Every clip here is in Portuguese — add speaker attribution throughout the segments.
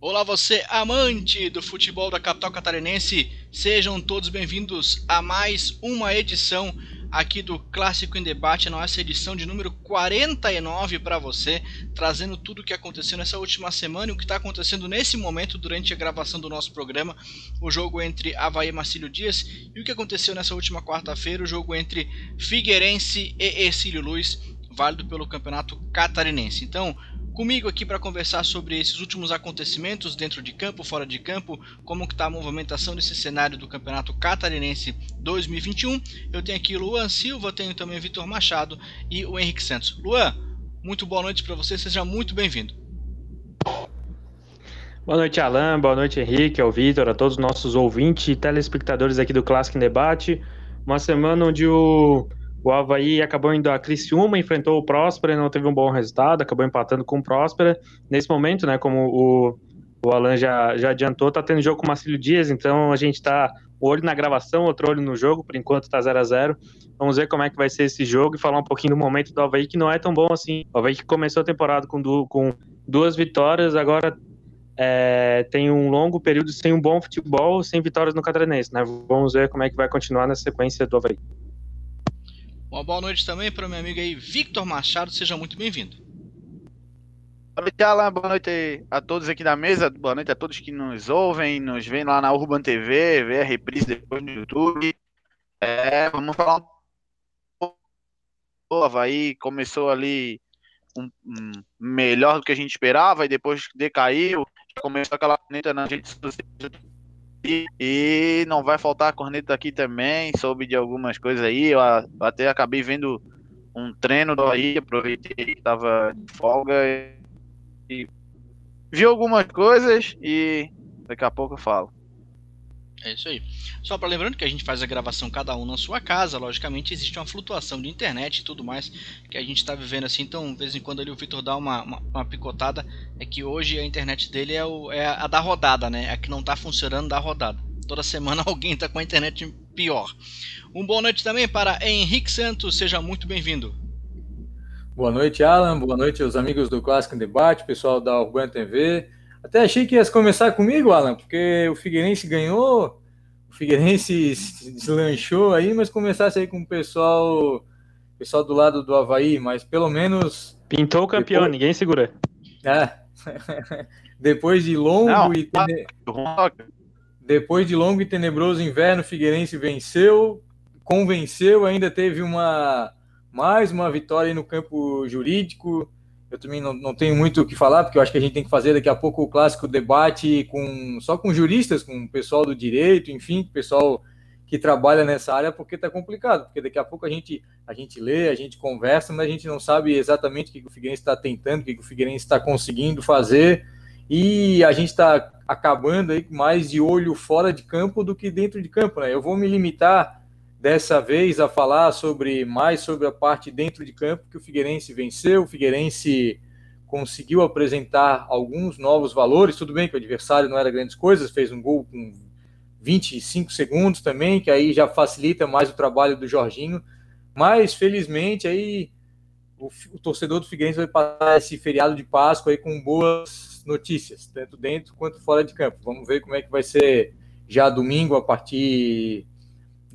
Speaker 1: Olá, você amante do futebol da capital catarinense, sejam todos bem-vindos a mais uma edição aqui do Clássico em Debate, nossa edição de número 49 para você, trazendo tudo o que aconteceu nessa última semana e o que está acontecendo nesse momento durante a gravação do nosso programa, o jogo entre Havaí e Marcílio Dias e o que aconteceu nessa última quarta-feira, o jogo entre Figueirense e Ercílio Luiz, válido pelo Campeonato Catarinense. Então, Comigo aqui para conversar sobre esses últimos acontecimentos dentro de campo, fora de campo, como está a movimentação desse cenário do Campeonato Catarinense 2021. Eu tenho aqui Luan Silva, tenho também Vitor Machado e o Henrique Santos. Luan, muito boa noite para você, seja muito bem-vindo.
Speaker 2: Boa noite, Alan. Boa noite, Henrique, ao Vitor, a todos os nossos ouvintes e telespectadores aqui do Clássico em Debate. Uma semana onde o o Havaí acabou indo a Criciúma, enfrentou o Próspera e não teve um bom resultado, acabou empatando com o Próspera. Nesse momento, né, como o, o Alan já, já adiantou, tá tendo jogo com o Marcílio Dias, então a gente tá olho na gravação, outro olho no jogo, por enquanto tá 0 a 0 Vamos ver como é que vai ser esse jogo e falar um pouquinho do momento do Havaí, que não é tão bom assim. O Havaí que começou a temporada com, du com duas vitórias, agora é, tem um longo período sem um bom futebol, sem vitórias no Catarinense, né? Vamos ver como é que vai continuar na sequência do Havaí.
Speaker 1: Uma boa noite também para o meu amigo aí, Victor Machado, seja muito bem-vindo.
Speaker 3: Boa noite, Alan. Boa noite a todos aqui da mesa. Boa noite a todos que nos ouvem, nos veem lá na Urban TV, vê a reprise depois no YouTube. É, vamos falar um pouco. O Havaí começou ali um, um, melhor do que a gente esperava e depois decaiu. Começou aquela planeta na gente e não vai faltar a corneta aqui também. Soube de algumas coisas aí. Eu até acabei vendo um treino do aí, aproveitei que estava de folga e vi algumas coisas e daqui a pouco eu falo.
Speaker 1: É isso aí. Só para lembrando que a gente faz a gravação cada um na sua casa, logicamente existe uma flutuação de internet e tudo mais que a gente está vivendo assim, então de vez em quando ali o Vitor dá uma, uma, uma, picotada, é que hoje a internet dele é, o, é a da rodada, né? A que não está funcionando da rodada. Toda semana alguém está com a internet pior. Um boa noite também para Henrique Santos, seja muito bem-vindo.
Speaker 4: Boa noite, Alan. Boa noite aos amigos do Clássico Debate, pessoal da Urbana TV. Até achei que ia começar comigo, Alan, porque o Figueirense ganhou, o Figueirense deslanchou aí, mas começasse aí com o pessoal, pessoal do lado do Havaí, mas pelo menos.
Speaker 2: Pintou o campeão, depois... ninguém segura.
Speaker 4: É. depois de longo Não, e tene... depois de longo e tenebroso inverno, o Figueirense venceu, convenceu, ainda teve uma mais uma vitória no campo jurídico eu também não, não tenho muito o que falar, porque eu acho que a gente tem que fazer daqui a pouco o clássico debate com só com juristas, com o pessoal do direito, enfim, pessoal que trabalha nessa área, porque está complicado, porque daqui a pouco a gente, a gente lê, a gente conversa, mas a gente não sabe exatamente o que o Figueirense está tentando, o que o Figueirense está conseguindo fazer, e a gente está acabando aí mais de olho fora de campo do que dentro de campo, né? Eu vou me limitar dessa vez a falar sobre mais sobre a parte dentro de campo que o Figueirense venceu, o Figueirense conseguiu apresentar alguns novos valores, tudo bem que o adversário não era grandes coisas, fez um gol com 25 segundos também, que aí já facilita mais o trabalho do Jorginho, mas felizmente aí o, o torcedor do Figueirense vai passar esse feriado de Páscoa aí com boas notícias, tanto dentro quanto fora de campo. Vamos ver como é que vai ser já domingo a partir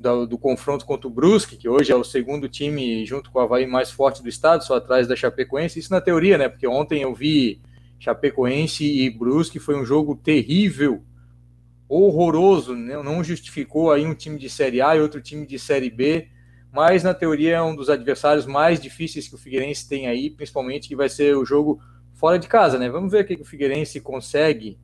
Speaker 4: do, do, confronto contra o Brusque, que hoje é o segundo time junto com o Havaí mais forte do estado, só atrás da Chapecoense. Isso na teoria, né? Porque ontem eu vi Chapecoense e Brusque, foi um jogo terrível, horroroso, né? não justificou aí um time de Série A e outro time de Série B, mas na teoria é um dos adversários mais difíceis que o Figueirense tem aí, principalmente que vai ser o jogo fora de casa, né? Vamos ver o que o Figueirense consegue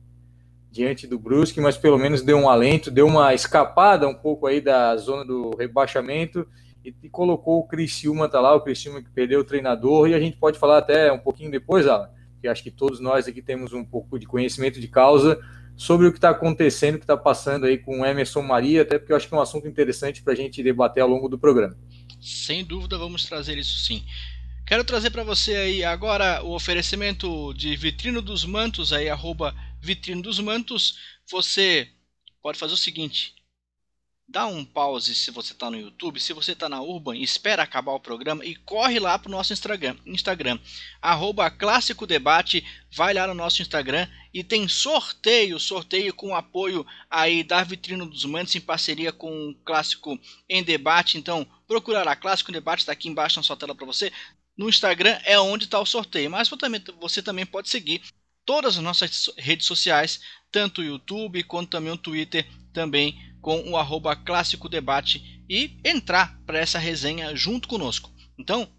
Speaker 4: diante do Brusque, mas pelo menos deu um alento, deu uma escapada um pouco aí da zona do rebaixamento e, e colocou o Criciúma tá lá, o Criciúma que perdeu o treinador, e a gente pode falar até um pouquinho depois, Alan, que acho que todos nós aqui temos um pouco de conhecimento de causa sobre o que está acontecendo, o que está passando aí com o Emerson Maria, até porque eu acho que é um assunto interessante para a gente debater ao longo do programa.
Speaker 1: Sem dúvida, vamos trazer isso sim. Quero trazer para você aí agora o oferecimento de Vitrino dos Mantos, aí, arroba Vitrino dos Mantos. Você pode fazer o seguinte: dá um pause se você está no YouTube, se você está na Urban, espera acabar o programa e corre lá para o nosso Instagram, Instagram, arroba Clássico Debate, vai lá no nosso Instagram e tem sorteio, sorteio com apoio aí da Vitrino dos Mantes em parceria com o Clássico em Debate, então procura lá, Clássico em Debate, está aqui embaixo na sua tela para você, no Instagram é onde está o sorteio, mas você também pode seguir todas as nossas redes sociais, tanto o YouTube quanto também o Twitter, também com o arroba Clássico Debate e entrar para essa resenha junto conosco. Então,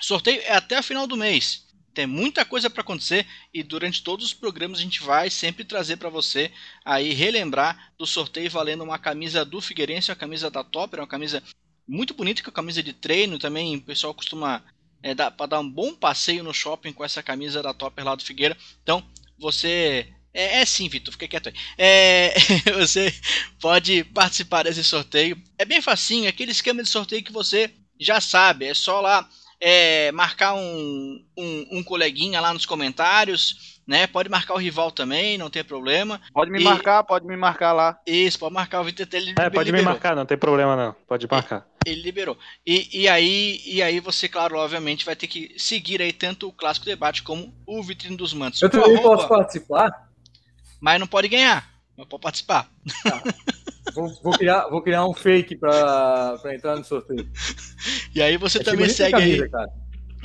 Speaker 1: sorteio é até o final do mês. Tem muita coisa para acontecer e durante todos os programas a gente vai sempre trazer para você aí relembrar do sorteio valendo uma camisa do Figueirense, a camisa da Topper, uma camisa muito bonita, que é uma camisa de treino também. O pessoal costuma é, para dar um bom passeio no shopping com essa camisa da Topper lá do Figueira. Então, você é, é, sim, Vitor, fica quieto aí. É, você pode participar desse sorteio. É bem facinho, aquele esquema de sorteio que você já sabe. É só lá é, marcar um, um, um, coleguinha lá nos comentários, né? Pode marcar o rival também, não tem problema.
Speaker 3: Pode me e... marcar, pode me marcar lá.
Speaker 1: Isso, pode marcar o Vitor. Ele
Speaker 2: é, pode liberou. me marcar, não tem problema não. Pode marcar.
Speaker 1: Ele, liberou. E, e, aí, e aí você, claro, obviamente, vai ter que seguir aí tanto o Clássico Debate como o Vitrine dos Mantos.
Speaker 4: Eu também posso participar?
Speaker 1: mas não pode ganhar, mas pode participar. Tá.
Speaker 4: Vou, vou, criar, vou criar um fake para entrar no sorteio.
Speaker 1: E aí você também segue camisa, aí. Cara.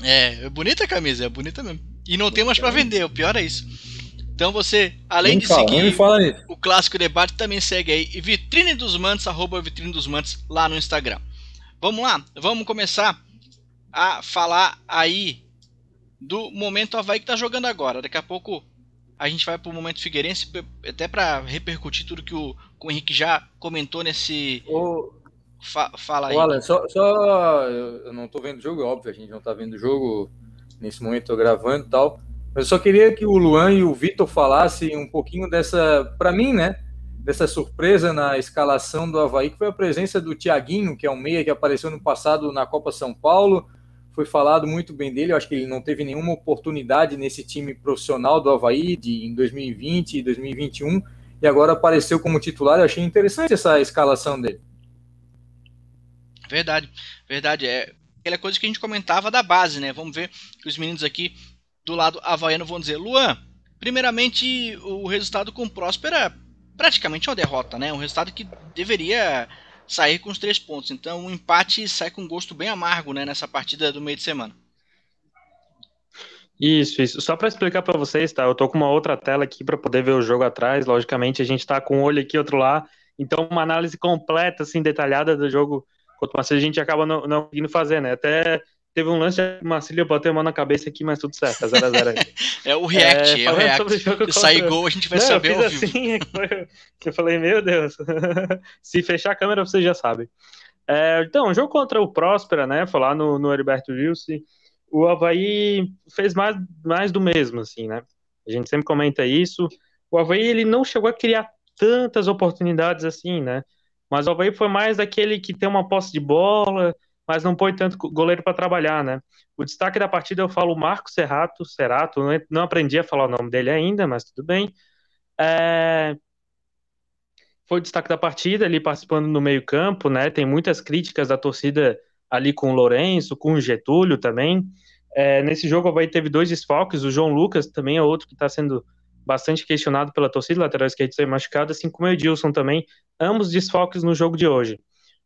Speaker 1: É, é bonita a camisa, é bonita mesmo. E não tem mais para vender, o pior é isso. Então você, além de fala, seguir o clássico debate, também segue aí Vitrine dos Mantos, arroba Vitrine dos Mantos lá no Instagram. Vamos lá, vamos começar a falar aí do momento Havaí que tá jogando agora. Daqui a pouco a gente vai para o momento Figueirense, até para repercutir tudo que o, que o Henrique já comentou nesse.
Speaker 4: O...
Speaker 1: Fa fala aí.
Speaker 4: Olha, só, só eu não estou vendo o jogo, é óbvio, a gente não está vendo o jogo nesse momento, estou gravando e tal. Mas eu só queria que o Luan e o Vitor falassem um pouquinho dessa, para mim, né? Dessa surpresa na escalação do Havaí, que foi a presença do Tiaguinho, que é um meia que apareceu no passado na Copa São Paulo foi falado muito bem dele. Eu acho que ele não teve nenhuma oportunidade nesse time profissional do Havaí de, em 2020 e 2021 e agora apareceu como titular. Eu achei interessante essa escalação dele.
Speaker 1: Verdade, verdade. É aquela coisa que a gente comentava da base, né? Vamos ver que os meninos aqui do lado havaiano vão dizer: Luan, primeiramente o resultado com o praticamente é uma derrota, né? Um resultado que deveria sair com os três pontos. Então o empate sai com um gosto bem amargo né, nessa partida do meio de semana.
Speaker 2: Isso, isso. Só para explicar para vocês, tá? Eu tô com uma outra tela aqui para poder ver o jogo atrás. Logicamente, a gente tá com um olho aqui, outro lá. Então, uma análise completa, assim, detalhada do jogo contra o a gente acaba não, não conseguindo fazer, né? Até Teve um lance de Marcílio, botei a mão na cabeça aqui, mas tudo certo, 0x0
Speaker 1: É o react, é, é o react. Se sair gol, a gente vai Não, saber
Speaker 2: eu fiz assim, eu falei, meu Deus, se fechar a câmera, você já sabe. É, então, jogo contra o Próspera, né, foi lá no, no Heriberto Wilson, o Havaí fez mais, mais do mesmo, assim, né, a gente sempre comenta isso, o Havaí, ele não chegou a criar tantas oportunidades assim, né, mas o Havaí foi mais daquele que tem uma posse de bola, mas não põe tanto goleiro para trabalhar, né? O destaque da partida eu falo Marco Serrato, Serrato, não aprendi a falar o nome dele ainda, mas tudo bem. É... Foi o destaque da partida, ali participando no meio-campo, né? Tem muitas críticas da torcida ali com o Lourenço, com o Getúlio também. É, nesse jogo o Havaí teve dois desfalques, o João Lucas também é outro que está sendo bastante questionado pela torcida, lateral esquerdo ser machucado, assim como o Edilson também, ambos desfalques no jogo de hoje.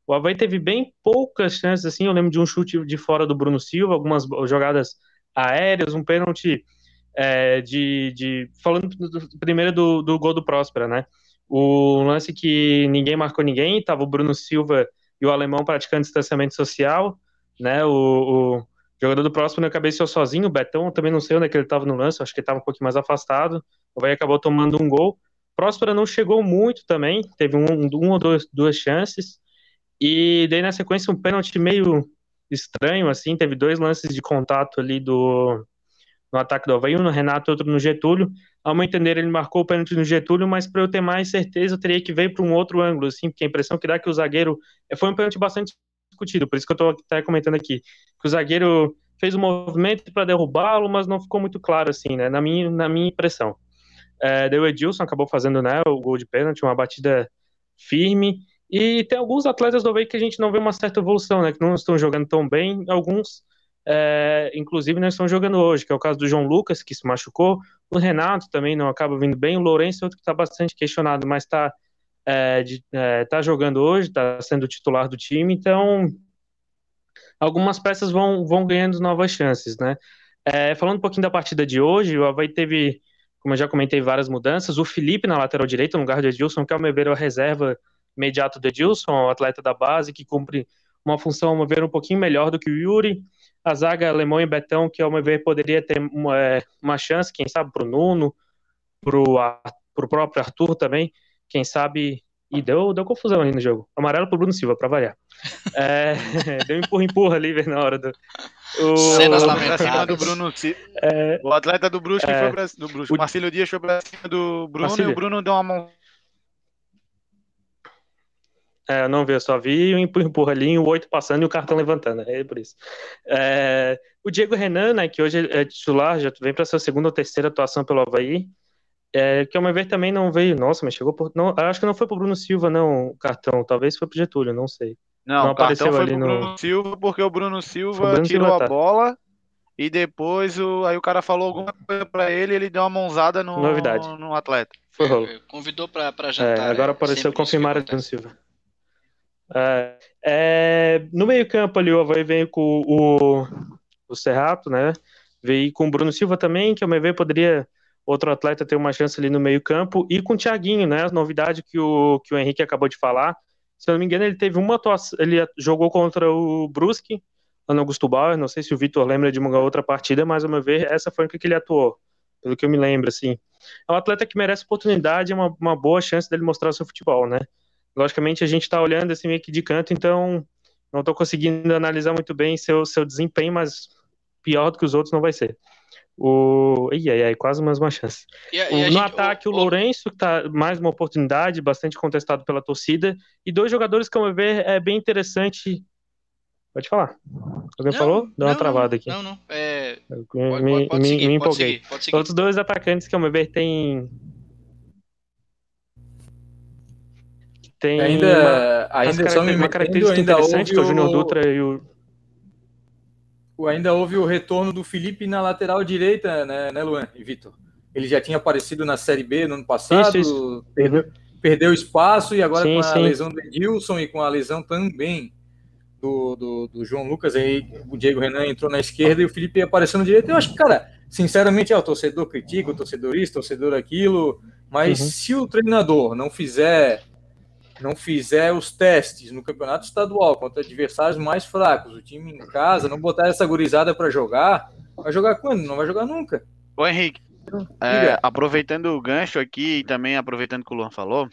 Speaker 2: O Havaí teve bem poucas chances, assim, eu lembro de um chute de fora do Bruno Silva, algumas jogadas aéreas, um pênalti é, de, de, Falando do, primeiro do, do gol do Próspera, né? O lance que ninguém marcou ninguém, tava o Bruno Silva e o alemão praticando distanciamento social, né? O, o jogador do Próspera cabeceou sozinho, o Betão, também não sei onde é que ele estava no lance, acho que ele estava um pouquinho mais afastado. O Havaí acabou tomando um gol. Próspera não chegou muito também, teve um, um ou dois, duas chances. E daí na sequência um pênalti meio estranho, assim, teve dois lances de contato ali do no ataque do Havaí, um no Renato, outro no Getúlio. Ao meu entender, ele marcou o pênalti no Getúlio, mas para eu ter mais certeza, eu teria que ver para um outro ângulo, assim, porque a impressão que dá é que o zagueiro foi um pênalti bastante discutido, por isso que eu estou até comentando aqui, que o zagueiro fez um movimento para derrubá-lo, mas não ficou muito claro, assim, né, na minha, na minha impressão. É, o Edilson acabou fazendo, né, o gol de pênalti, uma batida firme, E tem alguns atletas do Havaí que a gente não vê uma certa evolução, né? Que não estão jogando tão bem. Alguns, é, inclusive, não estão jogando hoje, que é o caso do João Lucas, que se machucou. O Renato também não acaba vindo bem. O Lourenço, outro que está bastante questionado, mas está é, é, tá jogando hoje, está sendo titular do time. Então, algumas peças vão, vão ganhando novas chances, né? É, falando um pouquinho da partida de hoje, o Havaí teve, como eu já comentei, várias mudanças. O Felipe na lateral direita, no lugar de Edilson, que ao meu ver é a reserva imediato do Edilson, o atleta da base, que cumpre uma função, meu ver, um pouquinho melhor do que o Yuri. A zaga Alemão e Betão, que ao meu ver poderia ter uma, é, uma chance, quem sabe, para o Nuno, para o próprio Arthur também, quem sabe. E deu, deu confusão ali no jogo. Amarelo pro Bruno Silva, para variar. É, deu empurra-empurra ali na hora do.
Speaker 3: O, Cenas lamentáveis. do Bruno é, O atleta do Brusque é, foi pra, do Brusque. O Marcílio Dias foi pra cima do Bruno Marcílio. e o Bruno deu uma mão
Speaker 2: é, eu não vi, eu só vi o empurra ali, o oito passando e o cartão levantando, é por isso. É, o Diego Renan, né, que hoje é titular, já vem para sua segunda ou terceira atuação pelo Havaí, é, que ao meu ver também não veio, nossa, mas chegou por, não, acho que não foi pro Bruno Silva não, o cartão, talvez foi pro Getúlio, não sei.
Speaker 3: Não, não o apareceu cartão foi pro no... Bruno Silva porque o Bruno Silva Bruno tirou Silva, tá. a bola e depois o, aí o cara falou alguma coisa para ele ele deu uma mãozada no,
Speaker 2: Novidade.
Speaker 3: no atleta.
Speaker 1: Foi rolo. Convidou para jantar.
Speaker 2: É, agora é, apareceu confirmar o Bruno Silva. É, é, no meio-campo ali, o Havaí veio com o, o Serrato, né? Veio com o Bruno Silva também, que ao meu ver poderia outro atleta ter uma chance ali no meio-campo, e com o Thiaguinho, né? A novidade que o, que o Henrique acabou de falar. Se eu não me engano, ele teve uma atuação, ele jogou contra o Brusque, lá no Augusto Bauer, não sei se o Vitor lembra de uma outra partida, mas ao meu ver, essa foi a que ele atuou, pelo que eu me lembro, assim. É um atleta que merece oportunidade, é uma, uma boa chance dele mostrar o seu futebol, né? Logicamente, a gente está olhando assim meio que de canto, então não estou conseguindo analisar muito bem seu, seu desempenho, mas pior do que os outros não vai ser. O... Ih, ai, ai, quase mais uma chance. E a, e no gente, ataque, o, o Lourenço, que tá mais uma oportunidade, bastante contestado pela torcida. E dois jogadores que, ao meu ver, é bem interessante. Pode falar. Alguém não, falou? Deu não, uma travada aqui.
Speaker 1: Não, não. É...
Speaker 2: Pode, me, pode, me, seguir, me empolguei. Pode seguir, Outros dois atacantes que, ao meu ver, tem tem
Speaker 4: ainda, uma, ainda só me
Speaker 2: uma característica interessante que é o Júnior Dutra e o
Speaker 4: ainda houve o retorno do Felipe na lateral direita, né, né Luan e Vitor? Ele já tinha aparecido na Série B no ano passado, isso, isso. Perdeu, perdeu espaço e agora sim, com a sim. lesão do Edilson e com a lesão também do, do, do, João Lucas, aí o Diego Renan entrou na esquerda e o Felipe apareceu no direito. Eu acho que, cara, sinceramente, é, o torcedor critica, o torcedor isso, o torcedor aquilo, mas uhum. se o treinador não fizer não fizer os testes no campeonato estadual contra adversários mais fracos, o time em casa, não botar essa gurizada para jogar, vai jogar quando? Não vai jogar nunca.
Speaker 3: Ô Henrique, é, aproveitando o gancho aqui e também aproveitando que o Luan falou,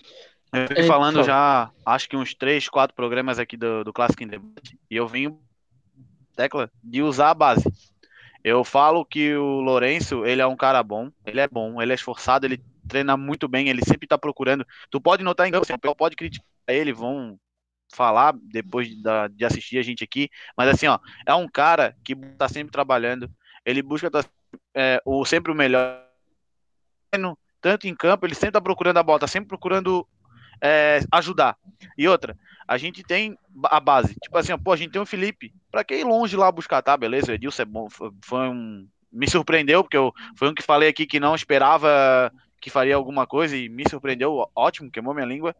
Speaker 3: eu venho falando já, acho que uns três, quatro programas aqui do, do Classic in Debate, e eu venho, tecla, de usar a base. Eu falo que o Lourenço, ele é um cara bom, ele é bom, ele é esforçado, ele treina muito bem, ele sempre tá procurando. Tu pode notar em campo, assim, pode criticar ele, vão falar depois de assistir a gente aqui, mas assim, ó, é um cara que tá sempre trabalhando, ele busca tá, é, o, sempre o melhor, tanto em campo, ele sempre tá procurando a bola, tá sempre procurando é, ajudar. E outra, a gente tem a base, tipo assim, ó, pô, a gente tem o Felipe, pra que ir longe lá buscar, tá, beleza, o Edilson é bom, foi um, me surpreendeu, porque eu, foi um que falei aqui que não esperava que faria alguma coisa e me surpreendeu, ótimo, queimou minha língua.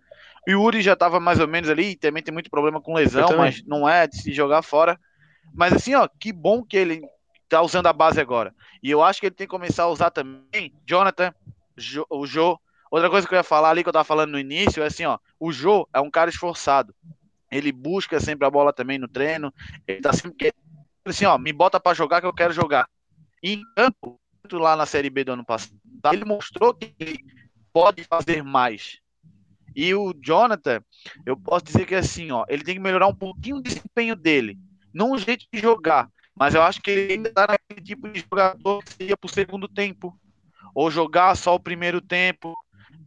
Speaker 3: E o Uri já estava mais ou menos ali, também tem muito problema com lesão, mas não é de se jogar fora. Mas assim, ó, que bom que ele tá usando a base agora. E eu acho que ele tem que começar a usar também, Jonathan, jo, o Jô. Outra coisa que eu ia falar ali, que eu tava falando no início, é assim, ó, o Jô é um cara esforçado. Ele busca sempre a bola também no treino. Ele tá sempre assim, ó, me bota para jogar que eu quero jogar. E em campo, lá na Série B do ano passado, ele mostrou que pode fazer mais. E o Jonathan, eu posso dizer que assim, ó, ele tem que melhorar um pouquinho o desempenho dele, não o jeito de jogar, mas eu acho que ele ainda está naquele tipo de jogador que seria para o segundo tempo, ou jogar só o primeiro tempo,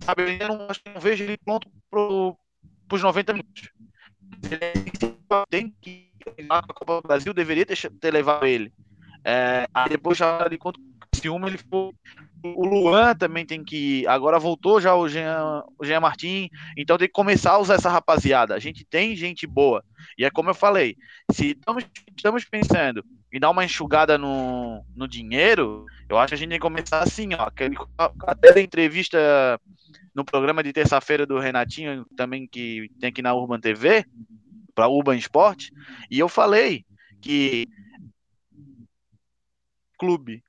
Speaker 3: sabe? Eu ainda não, não vejo ele pronto para os 90 minutos. Ele tem que na Copa do Brasil, deveria ter, ter levado ele. É, aí depois já ali contra o Ciúma, ele foi o Luan também tem que. Agora voltou já o Jean, o Jean Martin, então tem que começar a usar essa rapaziada. A gente tem gente boa. E é como eu falei: se estamos, estamos pensando em dar uma enxugada no, no dinheiro, eu acho que a gente tem que começar assim, ó. Aquele, até da entrevista no programa de terça-feira do Renatinho, também que tem aqui na Urban TV, para Urban Esporte, e eu falei que clube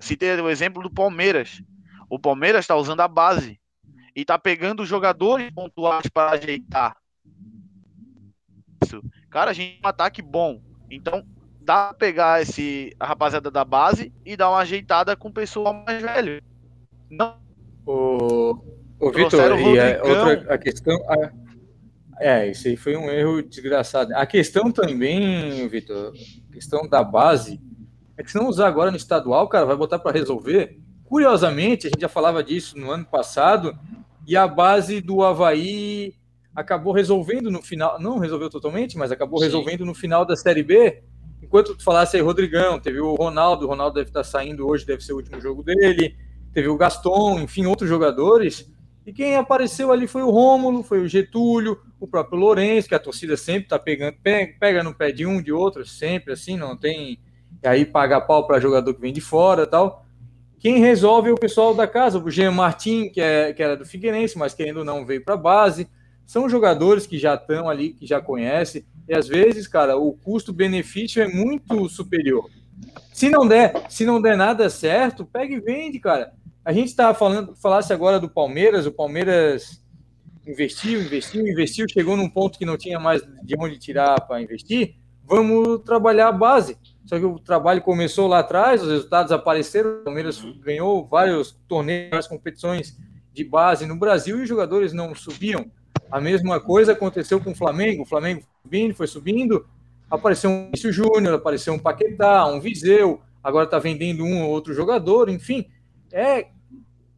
Speaker 3: Citei o exemplo do Palmeiras. O Palmeiras está usando a base e está pegando jogadores pontuais para ajeitar. Isso. Cara, a gente tem um ataque bom. Então, dá para pegar esse, a rapaziada da base e dar uma ajeitada com o pessoal mais velho.
Speaker 4: Não. O, o Vitor, e a, outra, a questão. A, é, isso aí foi um erro desgraçado. A questão também, Vitor, questão da base é que se não usar agora no estadual, cara, vai botar para resolver. Curiosamente, a gente já falava disso no ano passado, e a base do Havaí acabou resolvendo no final, não resolveu totalmente, mas acabou Sim. resolvendo no final da Série B. Enquanto tu falasse aí, Rodrigão, teve o Ronaldo, o Ronaldo deve estar saindo hoje, deve ser o último jogo dele, teve o Gaston, enfim, outros jogadores. E quem apareceu ali foi o Rômulo, foi o Getúlio, o próprio Lourenço, que a torcida sempre está pegando, pega, pega no pé de um, de outro, sempre assim, não tem e aí paga pau para jogador que vem de fora tal. Quem resolve é o pessoal da casa, o Jean Martin, que, é, que era do Figueirense, mas querendo não veio para a base. São jogadores que já estão ali, que já conhecem, e às vezes, cara, o custo-benefício é muito superior. Se não der, se não der nada certo, pega e vende, cara. A gente estava falando, falasse agora do Palmeiras, o Palmeiras investiu, investiu, investiu, chegou num ponto que não tinha mais de onde tirar para investir. Vamos trabalhar a base. Só que o trabalho começou lá atrás, os resultados apareceram, o Palmeiras ganhou vários torneios, várias competições de base no Brasil e os jogadores não subiam. A mesma coisa aconteceu com o Flamengo. O Flamengo subindo, foi subindo, apareceu um Vinícius Júnior, apareceu um Paquetá, um Viseu, agora está vendendo um ou outro jogador, enfim. É,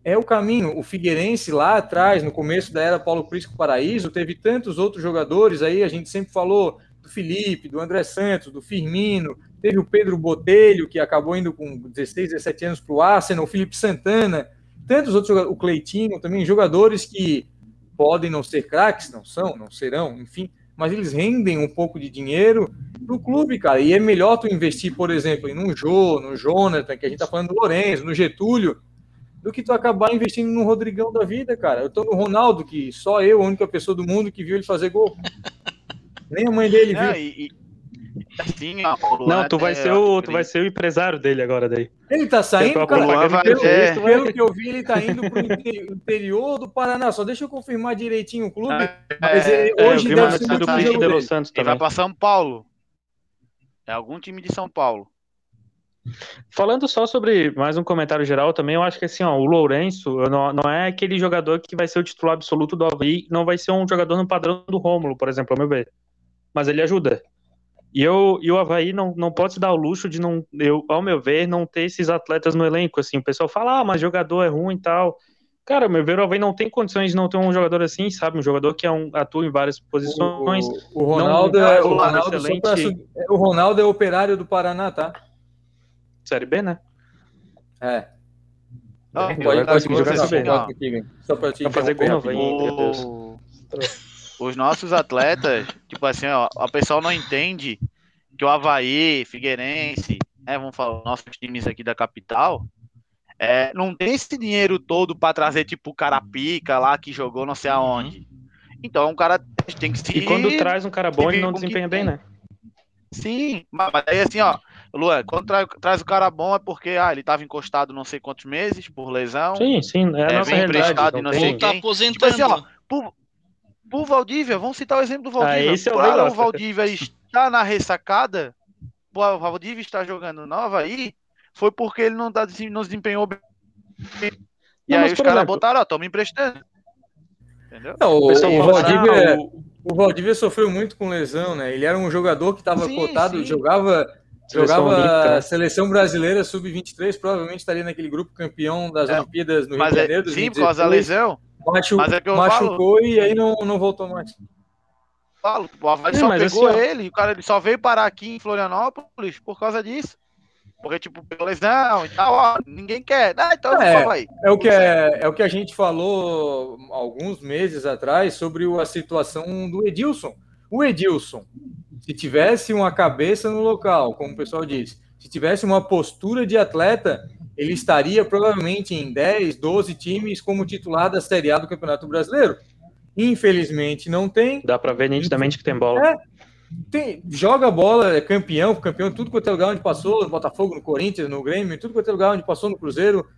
Speaker 4: é o caminho. O Figueirense lá atrás, no começo da era Paulo Prisco Paraíso, teve tantos outros jogadores aí, a gente sempre falou do Felipe, do André Santos, do Firmino, Teve o Pedro Botelho, que acabou indo com 16, 17 anos para o Arsenal, o Felipe Santana, tantos outros o Cleitinho também, jogadores que podem não ser craques, não são, não serão, enfim, mas eles rendem um pouco de dinheiro para o clube, cara. E é melhor tu investir, por exemplo, em um Jô, no Jonathan, que a gente tá falando do Lourenço, no Getúlio, do que tu acabar investindo no Rodrigão da vida, cara. Eu tô no Ronaldo, que só eu, a única pessoa do mundo que viu ele fazer gol. Nem a mãe dele viu. É, e,
Speaker 2: Assim, não, tu vai, é, ser o, tu vai ser o empresário dele agora daí.
Speaker 4: Ele tá saindo, cara, vai, pelo, é. pelo que eu vi, ele tá indo pro interior do Paraná. Só deixa eu confirmar direitinho o clube. É, mas ele,
Speaker 3: é, hoje deve ser do time de Los Santos também. Ele vai para São Paulo. É algum time de São Paulo.
Speaker 2: Falando só sobre mais um comentário geral também, eu acho que assim, ó, o Lourenço não, não é aquele jogador que vai ser o titular absoluto do Havaí, não vai ser um jogador no padrão do Rômulo, por exemplo, ao meu ver. Mas ele ajuda. E, eu, e o Havaí não, não pode se dar o luxo de, não, eu, ao meu ver, não ter esses atletas no elenco. Assim, o pessoal fala, ah, mas jogador é ruim e tal. Cara, ao meu ver, o Havaí não tem condições de não ter um jogador assim, sabe? Um jogador que é um, atua em várias posições.
Speaker 4: O, o Ronaldo, não, é, o, Ronaldo excelente... o Ronaldo é operário do Paraná, tá?
Speaker 2: Série B, né?
Speaker 4: É.
Speaker 2: Ah, pode, pode jogar Série Só pra te fazer gol Havaí,
Speaker 3: os nossos atletas, tipo assim, ó, a pessoa não entende que o Havaí, Figueirense, né, vamos falar, nossos times aqui da capital, é, não tem esse dinheiro todo para trazer, tipo, o cara pica lá que jogou não sei aonde. Então, um cara tem que se.
Speaker 2: E quando traz um cara bom, ele não desempenha bem, né?
Speaker 3: Sim, mas aí assim, ó, Luan, quando tra traz o cara bom é porque ah, ele tava encostado não sei quantos meses por lesão.
Speaker 2: Sim, sim, é, a é, nossa
Speaker 3: emprestado não, não sei
Speaker 1: tá aposentando. Tipo assim, ó,
Speaker 3: por, o Valdívia, vamos citar o exemplo do ah, Valdívia. Ah, esse é o, Para o Valdívia está na ressacada, o Valdívia está jogando nova aí, foi porque ele não, tá, não desempenhou bem. E não, aí os caras botaram, ó, tô me emprestando.
Speaker 4: Entendeu? Não, o, o, Valdívia, o Valdívia sofreu muito com lesão, né? Ele era um jogador que estava cotado, sim. jogava Jogava a né? seleção brasileira sub-23, provavelmente estaria naquele grupo campeão das é, Olimpíadas no Rio de é Janeiro.
Speaker 3: É, sim, por causa da lesão.
Speaker 4: Machu, mas é que eu machucou falo. e aí não, não voltou mais.
Speaker 3: Falo, o Havaí é, só pegou assim, ele, o cara ele só veio parar aqui em Florianópolis por causa disso. Porque, tipo, lesão e tal, ó, ninguém quer. Ah, então
Speaker 4: é, vai. É o, que é, é o que a gente falou alguns meses atrás sobre a situação do Edilson. O Edilson, se tivesse uma cabeça no local, como o pessoal diz, se tivesse uma postura de atleta, ele estaria provavelmente em 10, 12 times como titular da Série A do Campeonato Brasileiro. Infelizmente não tem.
Speaker 2: Dá para ver nitidamente que tem bola. É,
Speaker 4: tem, joga bola, é campeão, campeão, tudo quanto é lugar onde passou, no Botafogo, no Corinthians, no Grêmio, tudo quanto é lugar onde passou no Cruzeiro.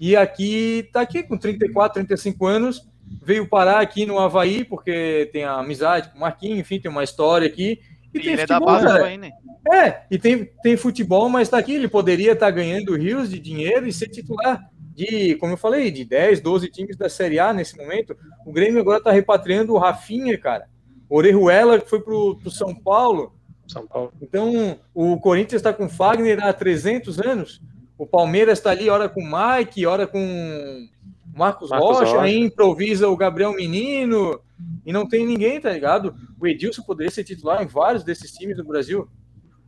Speaker 4: E aqui tá aqui com 34, 35 anos, veio parar aqui no Havaí, porque tem a amizade com o Marquinhos, enfim, tem uma história aqui. E, e tem futebol, é da base né? É, e tem, tem futebol, mas tá aqui, ele poderia estar tá ganhando rios de dinheiro e ser titular de, como eu falei, de 10, 12 times da Série A nesse momento. O Grêmio agora tá repatriando o Rafinha, cara. Orejuela foi para o São Paulo. São Paulo. Então, o Corinthians está com Fagner há 300 anos. O Palmeiras está ali, hora com Mike, hora com Marcos, Marcos Rocha, Rocha, aí improvisa o Gabriel Menino, e não tem ninguém, tá ligado? O Edilson poderia ser titular em vários desses times do Brasil.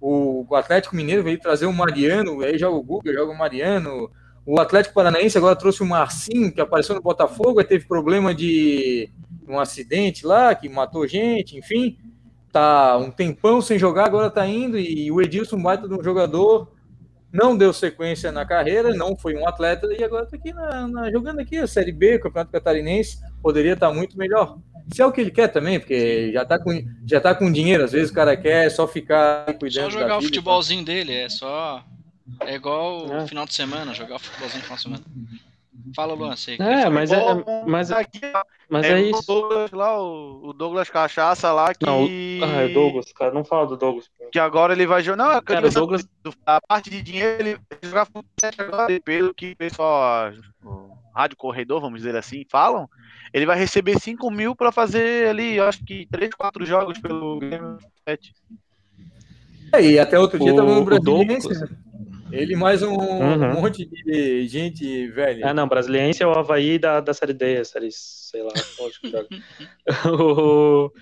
Speaker 4: O, Atlético Mineiro veio trazer o Mariano, aí joga o Guga, joga o Mariano. O Atlético Paranaense agora trouxe o Marcinho, que apareceu no Botafogo, aí teve problema de um acidente lá que matou gente, enfim. Tá um tempão sem jogar, agora tá indo. E o Edilson, baita de um jogador, não deu sequência na carreira, não foi um atleta e agora tá aqui na, na, jogando aqui a Série B, o Campeonato Catarinense, poderia estar tá muito melhor. Se é o que ele quer também, porque já tá com, já tá com dinheiro, às vezes o cara quer só ficar cuidando
Speaker 1: Só jogar o futebolzinho dele, é só. É igual o é. final de semana, jogar o futebolzinho no final de semana. Fala, Luan, sei.
Speaker 2: É, mas é, mas,
Speaker 3: aqui, mas é, é isso. O Douglas, lá, o, Douglas Cachaça lá que.
Speaker 2: Não, o, ah, é o Douglas, cara, não fala do Douglas.
Speaker 3: Que agora ele vai jogar. Não, é
Speaker 2: cara, o Douglas...
Speaker 3: a parte de dinheiro ele vai jogar agora, pelo que o pessoal, o Rádio Corredor, vamos dizer assim, falam. Ele vai receber 5 mil para fazer ali, acho que 3, 4 jogos pelo Grêmio 7.
Speaker 4: É, e até outro dia também no Brasiliense, né? Ele mais um, uhum. um, monte de gente velha.
Speaker 2: Ah, não, Brasiliense é o Havaí da, da Série D, série, sei lá, o,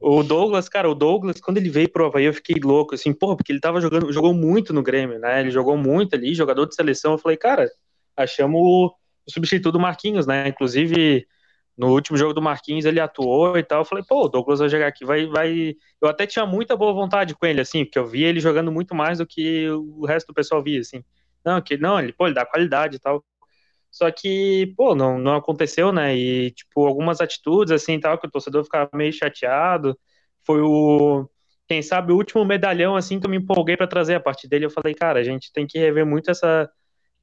Speaker 2: o Douglas, cara, o Douglas, quando ele veio pro Havaí, eu fiquei louco, assim, porra, porque ele tava jogando, jogou muito no Grêmio, né? Ele jogou muito ali, jogador de seleção. Eu falei, cara, achamos o, o substituto do Marquinhos, né? Inclusive, no último jogo do Marquinhos ele atuou e tal. Eu falei, pô, o Douglas vai jogar aqui, vai, vai. Eu até tinha muita boa vontade com ele, assim, porque eu via ele jogando muito mais do que o resto do pessoal via, assim. Não, que não, ele, pô, ele dá qualidade e tal. Só que, pô, não, não aconteceu, né? E, tipo, algumas atitudes, assim, tal, que o torcedor ficava meio chateado. Foi o, quem sabe, o último medalhão, assim, que eu me empolguei para trazer a partir dele. Eu falei, cara, a gente tem que rever muito essa,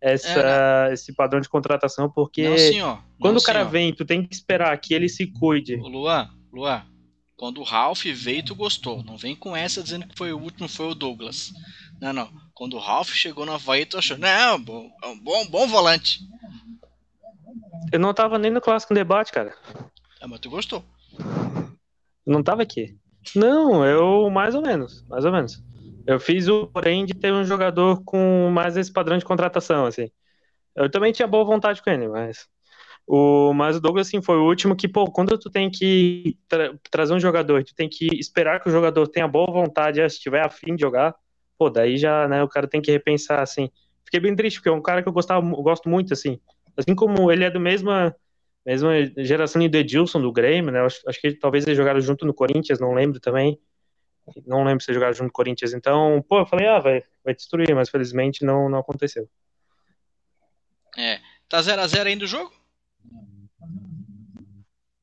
Speaker 2: essa, é, esse padrão de contratação, porque não, senhor. quando não, o cara senhor. vem, tu tem que esperar que ele se cuide.
Speaker 1: Luan, Luan, quando o Ralph veio, tu gostou. Não vem com essa dizendo que foi o último, foi o Douglas. Não, não. Quando o Ralph chegou no Havaí, tu achou, não, bom, é um bom, bom volante.
Speaker 2: Eu não tava nem no clássico debate, cara.
Speaker 1: Ah, mas tu gostou.
Speaker 2: Não tava aqui. Não, eu mais ou menos, mais ou menos. Eu fiz o porém de ter um jogador com mais esse padrão de contratação, assim. Eu também tinha boa vontade com ele, mas o mas o Douglas assim foi o último que, pô, quando tu tem que tra trazer um jogador, tu tem que esperar que o jogador tenha boa vontade, se estiver afim de jogar, pô, daí já, né, o cara tem que repensar assim. Fiquei bem triste porque é um cara que eu gostava, eu gosto muito assim. Assim como ele é do mesma mesma geração do Edilson do Grêmio, né? Acho, acho que talvez eles jogaram junto no Corinthians, não lembro também. Não lembro se jogaram junto com o Corinthians. Então, pô, eu falei, ah, vai, vai destruir, mas felizmente não, não aconteceu.
Speaker 1: É. Tá 0x0 ainda o jogo?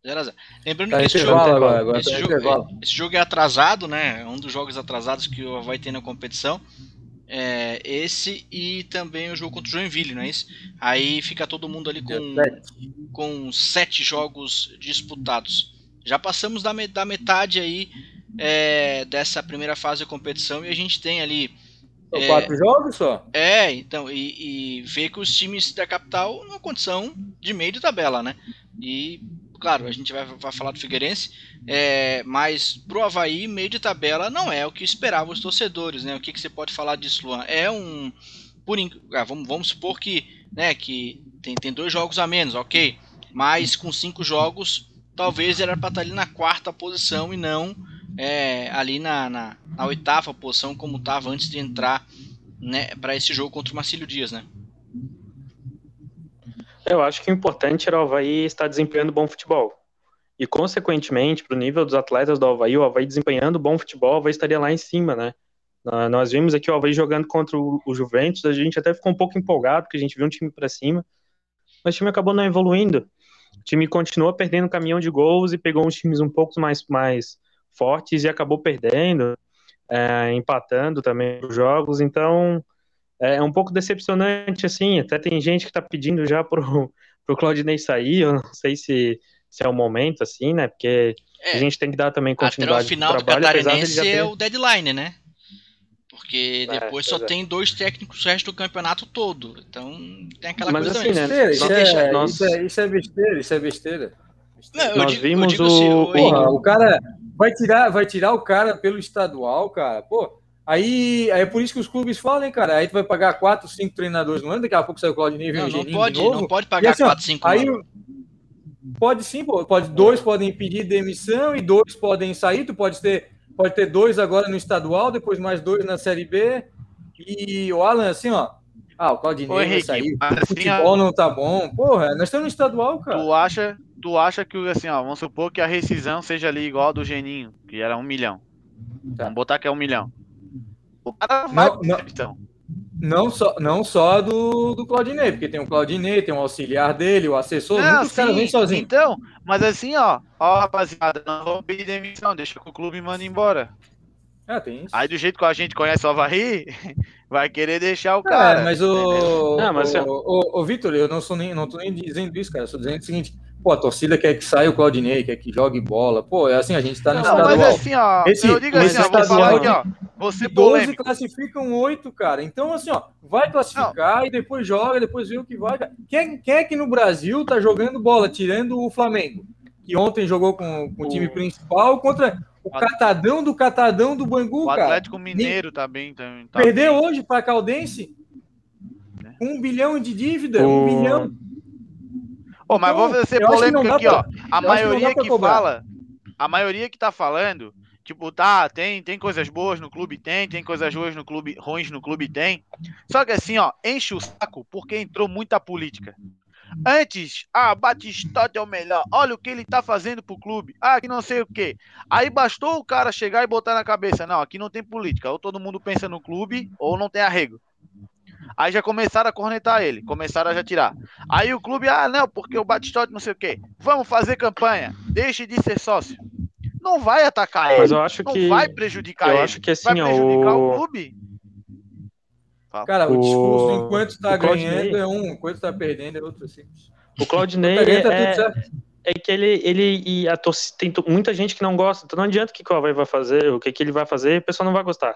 Speaker 1: 0x0. Lembrando tá que esse jogo, agora, agora esse, tá jogo, esse jogo é atrasado, né? É um dos jogos atrasados que vai ter na competição. É, esse e também o jogo contra o Joinville, não é isso? Aí fica todo mundo ali com, com sete jogos disputados. Já passamos da, da metade aí é, dessa primeira fase da competição e a gente tem ali.
Speaker 4: É, quatro jogos só?
Speaker 1: É, então, e, e ver que os times da capital numa condição de meio de tabela, né? E, claro, a gente vai, vai falar do Figueirense, é, mas pro Havaí, meio de tabela não é o que esperavam os torcedores, né? O que, que você pode falar disso, Luan? É um. Por, ah, vamos, vamos supor que, né, que tem, tem dois jogos a menos, ok? Mas com cinco jogos, talvez era para estar ali na quarta posição e não é, ali na, na, na, oitava posição, como estava antes de entrar né, para esse jogo contra o Marcílio Dias, né?
Speaker 2: Eu acho que o importante era o Havaí estar desempenhando bom futebol. E, consequentemente, para o nível dos atletas do Havaí, o Havaí desempenhando bom futebol, o Havaí estaria lá em cima, né? Nós vimos aqui o Havaí jogando contra o Juventus, a gente até ficou um pouco empolgado, porque a gente viu um time para cima, mas o time acabou não evoluindo. O time continuou perdendo caminhão de gols e pegou uns times um pouco mais, mais fortes e acabou perdendo, é, empatando também os jogos. Então, é um pouco decepcionante, assim. Até tem gente que está pedindo já pro, pro Claudinei sair. Eu não sei se, se é o momento, assim, né? Porque é, a gente tem que dar também continuidade
Speaker 1: até o final do trabalho. Do Catarinense é ter... o deadline, né? Porque é, depois é, só é. tem dois técnicos o resto do campeonato todo. Então tem aquela
Speaker 4: Mas
Speaker 1: coisa
Speaker 4: assim, né? Isso, é, nós... isso, é, isso é besteira, isso é besteira.
Speaker 2: Não, nós digo, vimos o... Assim,
Speaker 4: Porra, o cara vai tirar, vai tirar o cara pelo estadual, cara. Pô, aí, é por isso que os clubes falam, hein, cara. Aí tu vai pagar quatro, cinco treinadores no ano, daqui a pouco sai o Claudinei e vem
Speaker 1: não, não pode, Não pode pagar assim, quatro, cinco
Speaker 4: aí, Pode sim, pô. Pode, dois podem pedir demissão e dois podem sair. Tu pode ter, pode ter dois agora no estadual, depois mais dois na Série B. E o Alan, assim, ó. Ah, o Claudinei vai sair. O futebol não tá bom. Porra, nós estamos no estadual, cara.
Speaker 3: Tu acha, tu acha que, assim, ó, vamos supor que a rescisão seja ali igual a do Geninho, que era um milhão. Tá. Vamos botar que é um milhão.
Speaker 4: O cara vai não, não, então. Não só, não só do, do Claudinei, porque tem o Claudinei, tem o auxiliar dele, o assessor, não, muitos caras vêm sozinhos.
Speaker 3: Então, mas assim, ó, ó, rapaziada, não vou pedir demissão, deixa que o clube manda embora.
Speaker 4: Ah, tem isso.
Speaker 3: Aí do jeito que a gente conhece o Havaí, vai querer deixar o é, cara.
Speaker 4: É, mas o. Não, mas o, o, o Vitor, eu não sou nem, não tô nem dizendo isso, cara. Eu tô dizendo o seguinte: pô, a torcida quer que saia o Claudinei, quer que jogue bola. Pô, é assim, a gente tá no
Speaker 3: não, estadual. Mas assim, ó, esse, eu digo assim, ó, estadual, aqui, ó.
Speaker 4: Você 12 classificam 8, cara. Então, assim, ó, vai classificar não. e depois joga, depois vê o que vai. Quem, quem é que no Brasil tá jogando bola, tirando o Flamengo? Que ontem jogou com, com o time principal contra o catadão do catadão do Bangu, cara.
Speaker 3: O Atlético Mineiro tá bem. Tá,
Speaker 4: tá Perdeu bem. hoje para Caldense? É. Um bilhão de dívida, um bilhão.
Speaker 3: Oh, mas então, vou ser polêmico aqui, pra, ó. A maioria que, que fala, a maioria que tá falando, tipo, tá, tem, tem coisas boas no clube, tem, tem coisas ruins no clube, ruins no clube, tem. Só que assim, ó, enche o saco porque entrou muita política. Antes, ah, Batistote é o melhor. Olha o que ele tá fazendo pro clube. Ah, que não sei o que. Aí bastou o cara chegar e botar na cabeça: não, aqui não tem política. Ou todo mundo pensa no clube, ou não tem arrego. Aí já começaram a cornetar ele, começaram a já tirar. Aí o clube, ah, não, porque o Batistote não sei o que. Vamos fazer campanha. Deixe de ser sócio. Não vai atacar
Speaker 2: Mas ele. Eu acho
Speaker 3: não
Speaker 2: que...
Speaker 3: vai prejudicar eu
Speaker 2: ele.
Speaker 3: Acho
Speaker 2: que assim,
Speaker 3: vai prejudicar o,
Speaker 2: o
Speaker 3: clube.
Speaker 4: Cara, o, o discurso enquanto tá ganhando é um, enquanto tá perdendo é outro. Assim.
Speaker 2: O Claudinei tá é, é, é, que ele, ele e a torcida, tem muita gente que não gosta, então não adianta o que o Havaí vai fazer, o que, que ele vai fazer, o pessoal não vai gostar.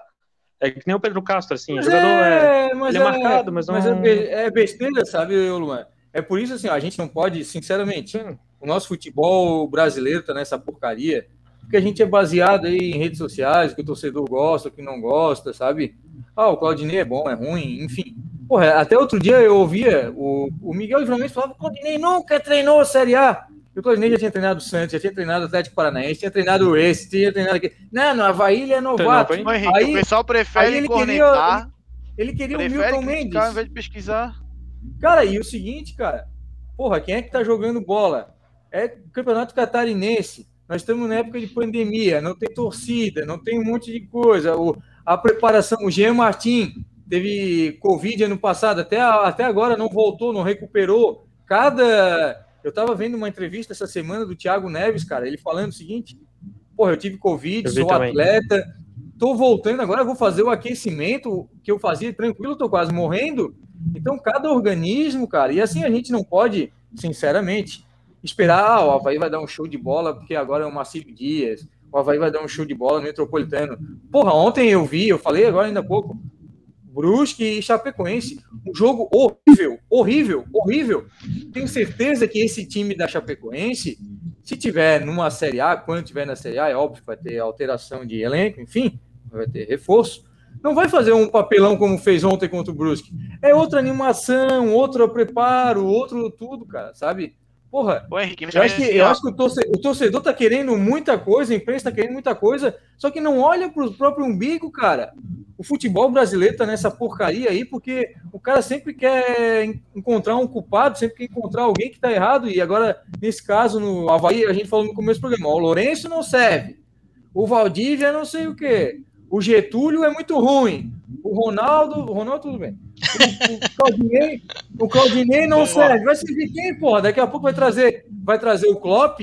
Speaker 2: É que nem o Pedro Castro, assim, mas jogador é, é, ele é, é, marcado, mas não... Mas
Speaker 4: é, é besteira, sabe, Luan? É por isso, assim, ó, a gente não pode, sinceramente, o nosso futebol brasileiro tá nessa porcaria, porque a gente é baseado aí em redes sociais, que o torcedor gosta, que não gosta, sabe? Ah, o Claudinei é bom, é ruim, enfim. Porra, até outro dia eu ouvia o, o Miguel João falava que o Claudinei nunca treinou a Série A. E o Claudinei já tinha treinado o Santos, já tinha treinado o Atlético Paranaense, tinha treinado o esse, tinha treinado aqui. Não, no Havaí ele é novato.
Speaker 3: Não, Henrique, aí, o pessoal prefere ele
Speaker 4: cornetar. Queria, ele, ele queria prefere o Milton Mendes.
Speaker 3: ao invés de pesquisar.
Speaker 4: Cara, e o seguinte, cara. Porra, quem é que tá jogando bola? É campeonato catarinense. Nós estamos na época de pandemia, não tem torcida, não tem um monte de coisa. O, a preparação, o Jean Martin teve Covid ano passado, até, até agora não voltou, não recuperou. Cada. Eu estava vendo uma entrevista essa semana do Thiago Neves, cara, ele falando o seguinte: porra, eu tive Covid, eu sou atleta, tô voltando agora, vou fazer o aquecimento que eu fazia tranquilo, tô quase morrendo. Então, cada organismo, cara, e assim a gente não pode, sinceramente, esperar, ah, o Havaí vai dar um show de bola porque agora é o Marcílio Dias, o Havaí vai dar um show de bola no Metropolitano. Porra, ontem eu vi, eu falei agora ainda há pouco, Brusque e Chapecoense, um jogo horrível, horrível, horrível. Tenho certeza que esse time da Chapecoense, se tiver numa Série A, quando tiver na Série A, é óbvio que vai ter alteração de elenco, enfim, vai ter reforço. Não vai fazer um papelão como fez ontem contra o Brusque. É outra animação, outro preparo, outro tudo, cara, sabe? Porra, Henrique, eu, acho que, eu acho que o torcedor, o torcedor tá querendo muita coisa, a imprensa tá querendo muita coisa, só que não olha pro próprio umbigo, cara. o futebol brasileiro tá nessa porcaria aí, porque o cara sempre quer encontrar um culpado, sempre quer encontrar alguém que tá errado. E agora, nesse caso, no Havaí, a gente falou no começo do programa: o Lourenço não serve, o Valdívia não sei o quê, o Getúlio é muito ruim, o Ronaldo, o Ronaldo tudo bem. O, o Claudinei, o Claudinei não serve. Vai servir quem, porra? Daqui a pouco vai trazer, vai trazer o Klopp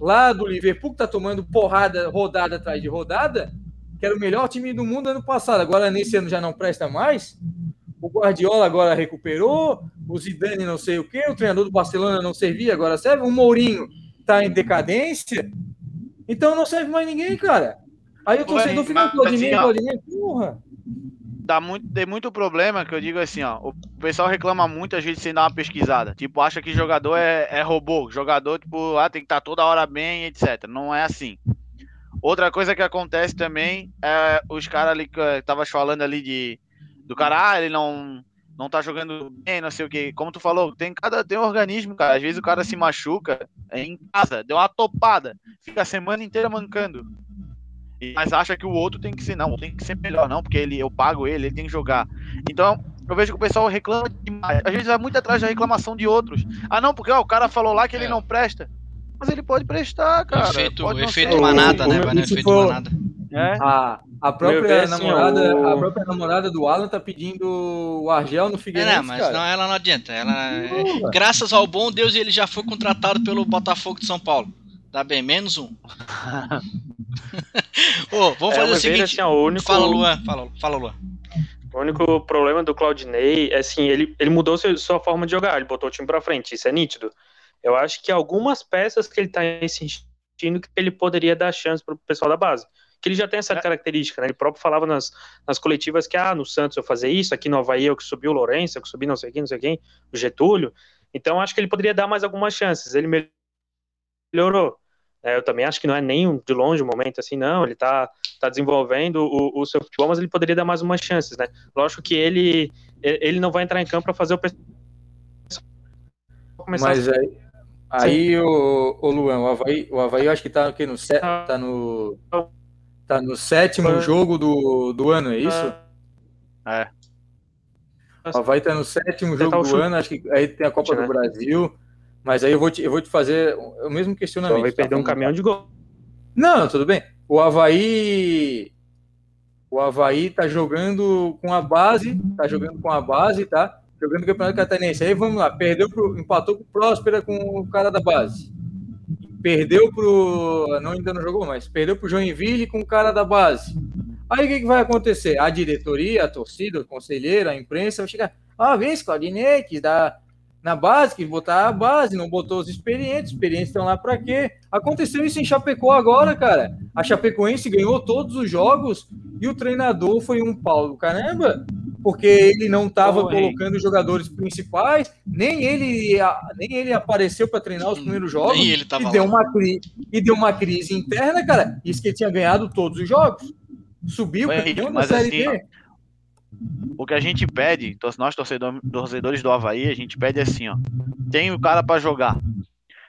Speaker 4: lá do Liverpool, que tá tomando porrada, rodada atrás de rodada que era o melhor time do mundo ano passado, agora nesse ano já não presta mais. O Guardiola agora recuperou, o Zidane não sei o quê, o treinador do Barcelona não servia, agora serve, o Mourinho tá em decadência. Então não serve mais ninguém, cara. Aí o torcedor fica Claudinei, Claudinei, porra.
Speaker 3: Dá muito, tem muito problema que eu digo assim, ó. O pessoal reclama muito a gente sem dar uma pesquisada. Tipo, acha que jogador é, é robô. Jogador, tipo, ah, tem que estar tá toda hora bem, etc. Não é assim. Outra coisa que acontece também é os caras ali que tava falando ali de do cara, ah, ele não não tá jogando bem, não sei o que. Como tu falou, tem cada tem um organismo, cara. Às vezes o cara se machuca em casa, deu uma topada, fica a semana inteira mancando. Mas acha que o outro tem que ser não, tem que ser melhor não, porque ele eu pago ele, ele tem que jogar. Então, eu vejo que o pessoal reclama demais. Às vezes vai muito atrás da reclamação de outros. Ah, não, porque ó, o cara falou lá que ele é. não presta. Mas ele pode prestar, cara.
Speaker 1: Efeito, pode efeito manada, né? Vai no efeito for... manada.
Speaker 4: É? A, a, própria namorada, o... a própria namorada do Alan tá pedindo o Argel no Figueirense,
Speaker 1: é, não, mas cara. não, ela não adianta. Ela, graças ao bom Deus, ele já foi contratado pelo Botafogo de São Paulo. Tá bem, menos um. oh, vamos é, fazer o seguinte. Assim, ó, o único... Fala, Luan. Fala, fala, Luan.
Speaker 2: O único problema do Claudinei é assim, ele, ele mudou sua forma de jogar, ele botou o time pra frente, isso é nítido. Eu acho que algumas peças que ele está insistindo que ele poderia dar chance para o pessoal da base. Que ele já tem essa é. característica, né? Ele próprio falava nas, nas coletivas que, ah, no Santos eu fazer isso, aqui no Havaí eu que subi o Lourenço, eu que subi não sei quem, não sei quem, o Getúlio. Então acho que ele poderia dar mais algumas chances. Ele melhorou. É, eu também acho que não é nem de longe o um momento assim, não. Ele está tá desenvolvendo o, o, seu futebol, mas ele poderia dar mais umas chances, né? Lógico que ele, ele não vai entrar em campo para fazer o pessoal
Speaker 4: começar mas aí, Aí o, o Luan, o Havaí, o Havaí eu acho que tá, aqui no, tá no, tá no sétimo jogo do, do ano, é isso?
Speaker 3: É.
Speaker 4: O Havaí tá no sétimo jogo do ano, acho que aí tem a Copa do Brasil. Mas aí eu vou te, eu vou te fazer o mesmo questionamento. Só
Speaker 2: vai perder um caminhão de gol.
Speaker 4: Não, tudo bem. O Havaí. O Havaí tá jogando com a base, tá jogando com a base, tá? jogando o Campeonato Catarinense. Aí vamos lá, perdeu pro, empatou com o Próspera com o cara da base. Perdeu pro. Não, ainda não jogou, mas perdeu pro Joinville com o cara da base. Aí o que, que vai acontecer? A diretoria, a torcida, o conselheiro, a imprensa vai chegar. Ah, vem Claudinei, que dá na base, que botar a base, não botou os experientes, experientes estão lá para quê? Aconteceu isso em Chapecó agora, cara. A Chapecoense ganhou todos os jogos e o treinador foi um pau do caramba, porque ele não estava colocando os jogadores principais, nem ele nem ele apareceu para treinar os primeiros jogos
Speaker 1: nem ele tava
Speaker 4: e deu uma e deu uma crise interna, cara. Isso que ele tinha ganhado todos os jogos. Subiu, da Série
Speaker 3: assim. O que a gente pede, nós torcedores do Havaí, a gente pede assim, ó. Tem o cara para jogar.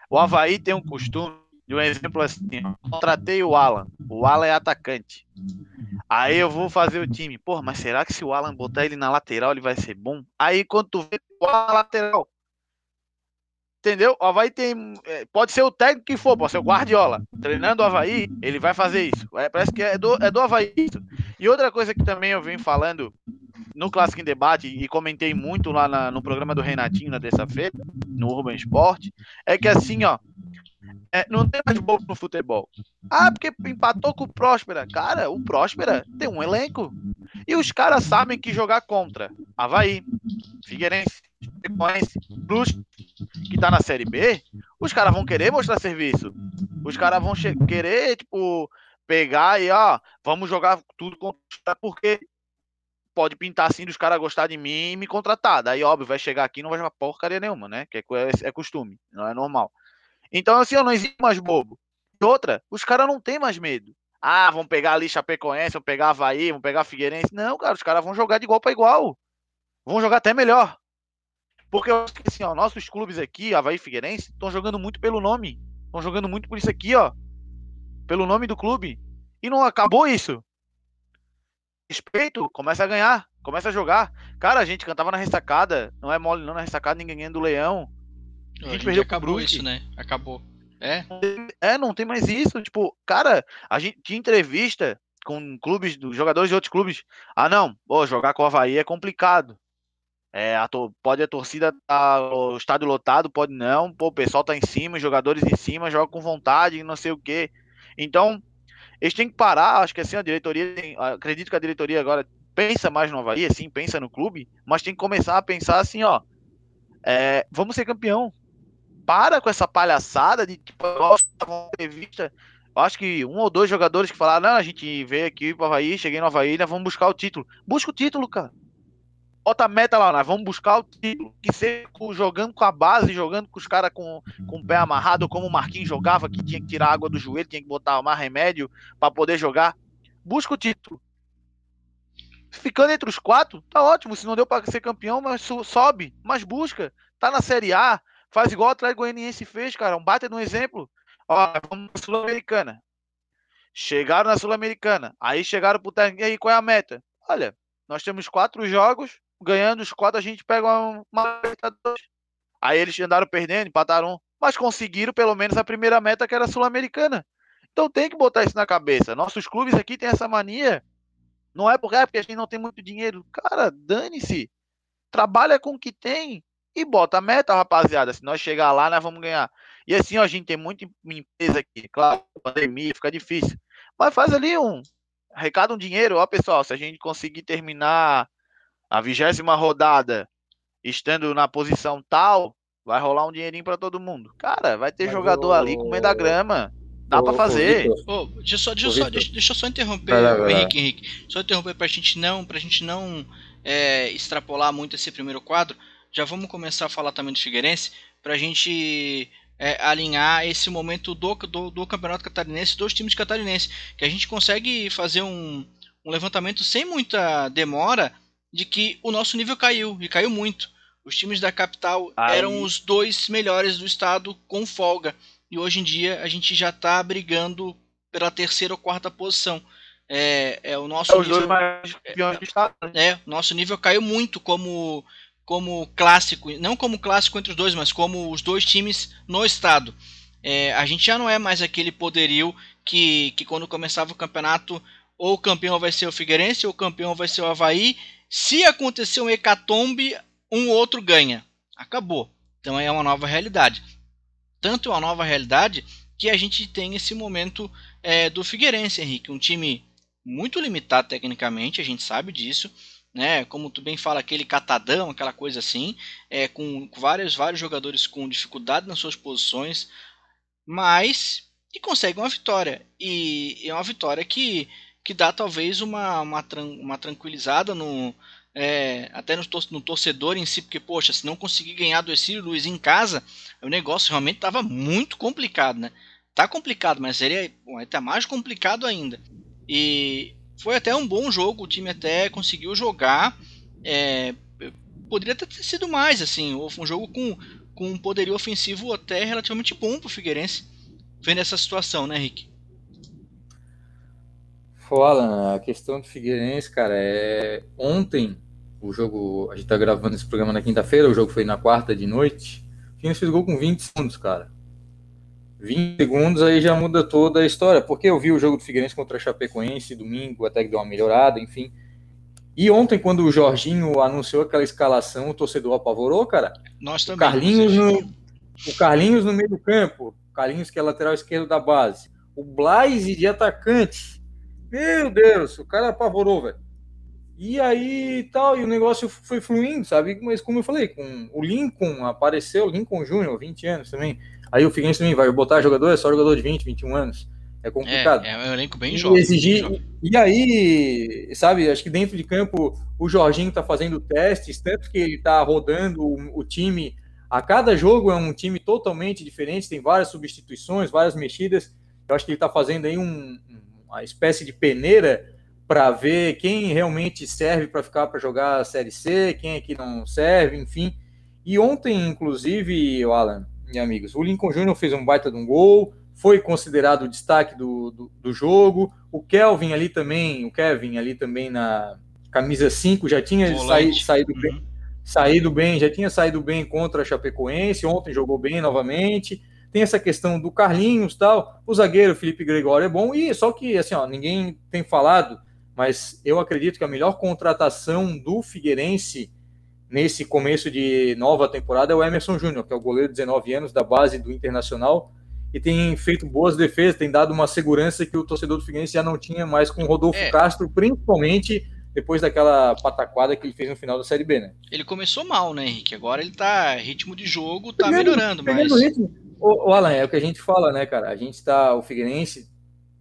Speaker 3: O Havaí tem um costume, de um exemplo assim, ó, contratei o Alan. O Alan é atacante. Aí eu vou fazer o time. Porra, mas será que se o Alan botar ele na lateral, ele vai ser bom? Aí quando tu vê o Alan lateral, Entendeu? O Havaí tem. É, pode ser o técnico que for, pode ser o Guardiola. Treinando o Havaí, ele vai fazer isso. É, parece que é do, é do Havaí. E outra coisa que também eu venho falando no Clássico em Debate, e comentei muito lá na, no programa do Renatinho na terça-feira, no Urban Esporte, é que assim, ó. É, não tem mais bobo no futebol. Ah, porque empatou com o Próspera. Cara, o Próspera tem um elenco. E os caras sabem que jogar contra Havaí, Figueirense, Frequência, Plus, que tá na Série B, os caras vão querer mostrar serviço. Os caras vão querer, tipo, pegar e, ó, vamos jogar tudo contra porque pode pintar assim dos caras gostar de mim e me contratar. Daí, óbvio, vai chegar aqui e não vai jogar porcaria nenhuma, né? Que é, é, é costume, não é normal. Então, assim, eu não existe mais bobo. Outra, os caras não tem mais medo. Ah, vão pegar ali Chapecoense, vão pegar Havaí, vão pegar Figueirense. Não, cara, os caras vão jogar de igual para igual. Vão jogar até melhor. Porque eu acho que assim, ó, nossos clubes aqui, Havaí e Figueirense, estão jogando muito pelo nome. Estão jogando muito por isso aqui, ó. Pelo nome do clube. E não acabou isso. Respeito, começa a ganhar, começa a jogar. Cara, a gente cantava na ressacada, não é mole não na ressacada, ninguém ganha do Leão.
Speaker 1: A gente perdeu acabou isso, né? Acabou. É?
Speaker 3: É, não tem mais isso. Tipo, cara, a gente tinha entrevista com clubes, jogadores de outros clubes. Ah, não, pô, jogar com o Havaí é complicado. É, a pode a torcida tá, o estádio lotado, pode não, pô, o pessoal tá em cima, os jogadores em cima, joga com vontade, não sei o quê. Então, eles têm que parar, acho que assim, a diretoria, acredito que a diretoria agora pensa mais no Havaí, assim, pensa no clube, mas tem que começar a pensar assim, ó, é, vamos ser campeão. Para com essa palhaçada de tipo, entrevista. Acho que um ou dois jogadores que falaram, não, a gente veio aqui pro Havaí, cheguei no Havaí, nós vamos buscar o título. Busca o título, cara bota a meta lá, nós vamos buscar o título, que seja jogando com a base, jogando com os caras com, com o pé amarrado, como o Marquinhos jogava, que tinha que tirar água do joelho, tinha que botar mais remédio para poder jogar. Busca o título. Ficando entre os quatro, tá ótimo. Se não deu para ser campeão, mas sobe, mas busca. Tá na Série A, faz igual o Atlético Goianiense fez, cara. Um bate no exemplo. Ó, vamos na Sul-Americana. Chegaram na Sul-Americana. Aí chegaram pro técnico. E aí, qual é a meta? Olha, nós temos quatro jogos, ganhando os quatro, a gente pega uma, Aí eles andaram perdendo, empataram, mas conseguiram pelo menos a primeira meta que era sul-americana. Então tem que botar isso na cabeça. Nossos clubes aqui têm essa mania. Não é porque, é porque a gente não tem muito dinheiro. Cara, dane-se. Trabalha com o que tem e bota a meta, rapaziada. Se nós chegar lá, nós vamos ganhar. E assim, ó, a gente tem muita empresa aqui. Claro, pandemia fica difícil. Mas faz ali um. Arrecada um dinheiro, ó, pessoal. Se a gente conseguir terminar a vigésima rodada estando na posição tal, vai rolar um dinheirinho para todo mundo. Cara, vai ter Mas jogador o... ali comendo a grama. Dá para fazer.
Speaker 1: Oh, deixa, só, deixa, só, deixa, deixa eu só interromper, vai vai Henrique, Henrique. Só interromper pra gente não, pra gente não é, extrapolar muito esse primeiro quadro. Já vamos começar a falar também do Figueirense, pra gente é, alinhar esse momento do, do, do, Campeonato Catarinense, dos times catarinenses. Que a gente consegue fazer um, um levantamento sem muita demora de que o nosso nível caiu, e caiu muito. Os times da capital Aí. eram os dois melhores do estado com folga. E hoje em dia a gente já está brigando pela terceira ou quarta posição. É, é o nosso
Speaker 3: é nível, dois mais campeões do estado.
Speaker 1: Né? É, nosso nível caiu muito como como clássico, não como clássico entre os dois, mas como os dois times no estado. É, a gente já não é mais aquele poderio que, que quando começava o campeonato ou o campeão vai ser o Figueirense ou o campeão vai ser o Havaí se acontecer um hecatombe, um outro ganha. Acabou. Então é uma nova realidade. Tanto é uma nova realidade que a gente tem esse momento é, do Figueirense, Henrique. Um time muito limitado tecnicamente, a gente sabe disso. Né, como tu bem fala, aquele catadão, aquela coisa assim, é, com vários, vários jogadores com dificuldade nas suas posições, mas que consegue uma vitória. E é uma vitória que que dá talvez uma, uma, uma tranquilizada no, é, até no, no, torcedor em si, porque, poxa, se não conseguir ganhar do Ercílio Luiz em casa, o negócio realmente estava muito complicado, né? Tá complicado, mas seria até mais complicado ainda. E foi até um bom jogo, o time até conseguiu jogar. É, poderia ter sido mais, assim, um jogo com, com um poderio ofensivo até relativamente bom para o Figueirense, vendo essa situação, né, Rick?
Speaker 4: Alan, a questão do Figueirense, cara, é ontem o jogo, a gente tá gravando esse programa na quinta-feira, o jogo foi na quarta de noite. O Figueirense fez gol com 20 segundos, cara. 20 segundos aí já muda toda a história, porque eu vi o jogo do Figueirense contra a Chapecoense domingo, até que deu uma melhorada, enfim. E ontem, quando o Jorginho anunciou aquela escalação, o torcedor apavorou, cara.
Speaker 1: Nós também.
Speaker 4: O Carlinhos, no, o Carlinhos no meio do campo, o Carlinhos que é lateral esquerdo da base, o Blaise de atacante, meu Deus, o cara apavorou, velho. E aí tal, e o negócio foi fluindo, sabe? Mas como eu falei, com o Lincoln apareceu, Lincoln Júnior, 20 anos também. Aí o Figueirense também vai botar jogador, é só jogador de 20, 21 anos. É complicado.
Speaker 1: É, é um elenco bem jovem.
Speaker 4: Exigir, E aí, sabe, acho que dentro de campo o Jorginho tá fazendo testes, tanto que ele tá rodando o, o time. A cada jogo é um time totalmente diferente, tem várias substituições, várias mexidas. Eu acho que ele tá fazendo aí um, uma espécie de peneira para ver quem realmente serve para ficar para jogar a Série C, quem é que não serve, enfim. E ontem, inclusive, Alan e amigos, o Lincoln Júnior fez um baita de um gol, foi considerado o destaque do, do, do, jogo. O Kelvin ali também, o Kevin ali também na camisa 5 já tinha saído, saído, uhum. bem, saído bem, já tinha saído bem contra a Chapecoense, ontem jogou bem novamente. Tem essa questão do Carlinhos tal. O zagueiro Felipe Gregório é bom, e só que assim, ó, ninguém tem falado, mas eu acredito que a melhor contratação do Figueirense nesse começo de nova temporada é o Emerson Júnior, que é o goleiro de 19 anos da base do Internacional e tem feito boas defesas, tem dado uma segurança que o torcedor do Figueirense já não tinha mais com o Rodolfo é. Castro, principalmente depois daquela pataquada que ele fez no final da Série B, né?
Speaker 1: Ele começou mal, né, Henrique? Agora ele tá ritmo de jogo, tá pegando, melhorando, mas
Speaker 4: ritmo. O, o, Alan, é o que a gente fala, né, cara? A gente tá o Figueirense,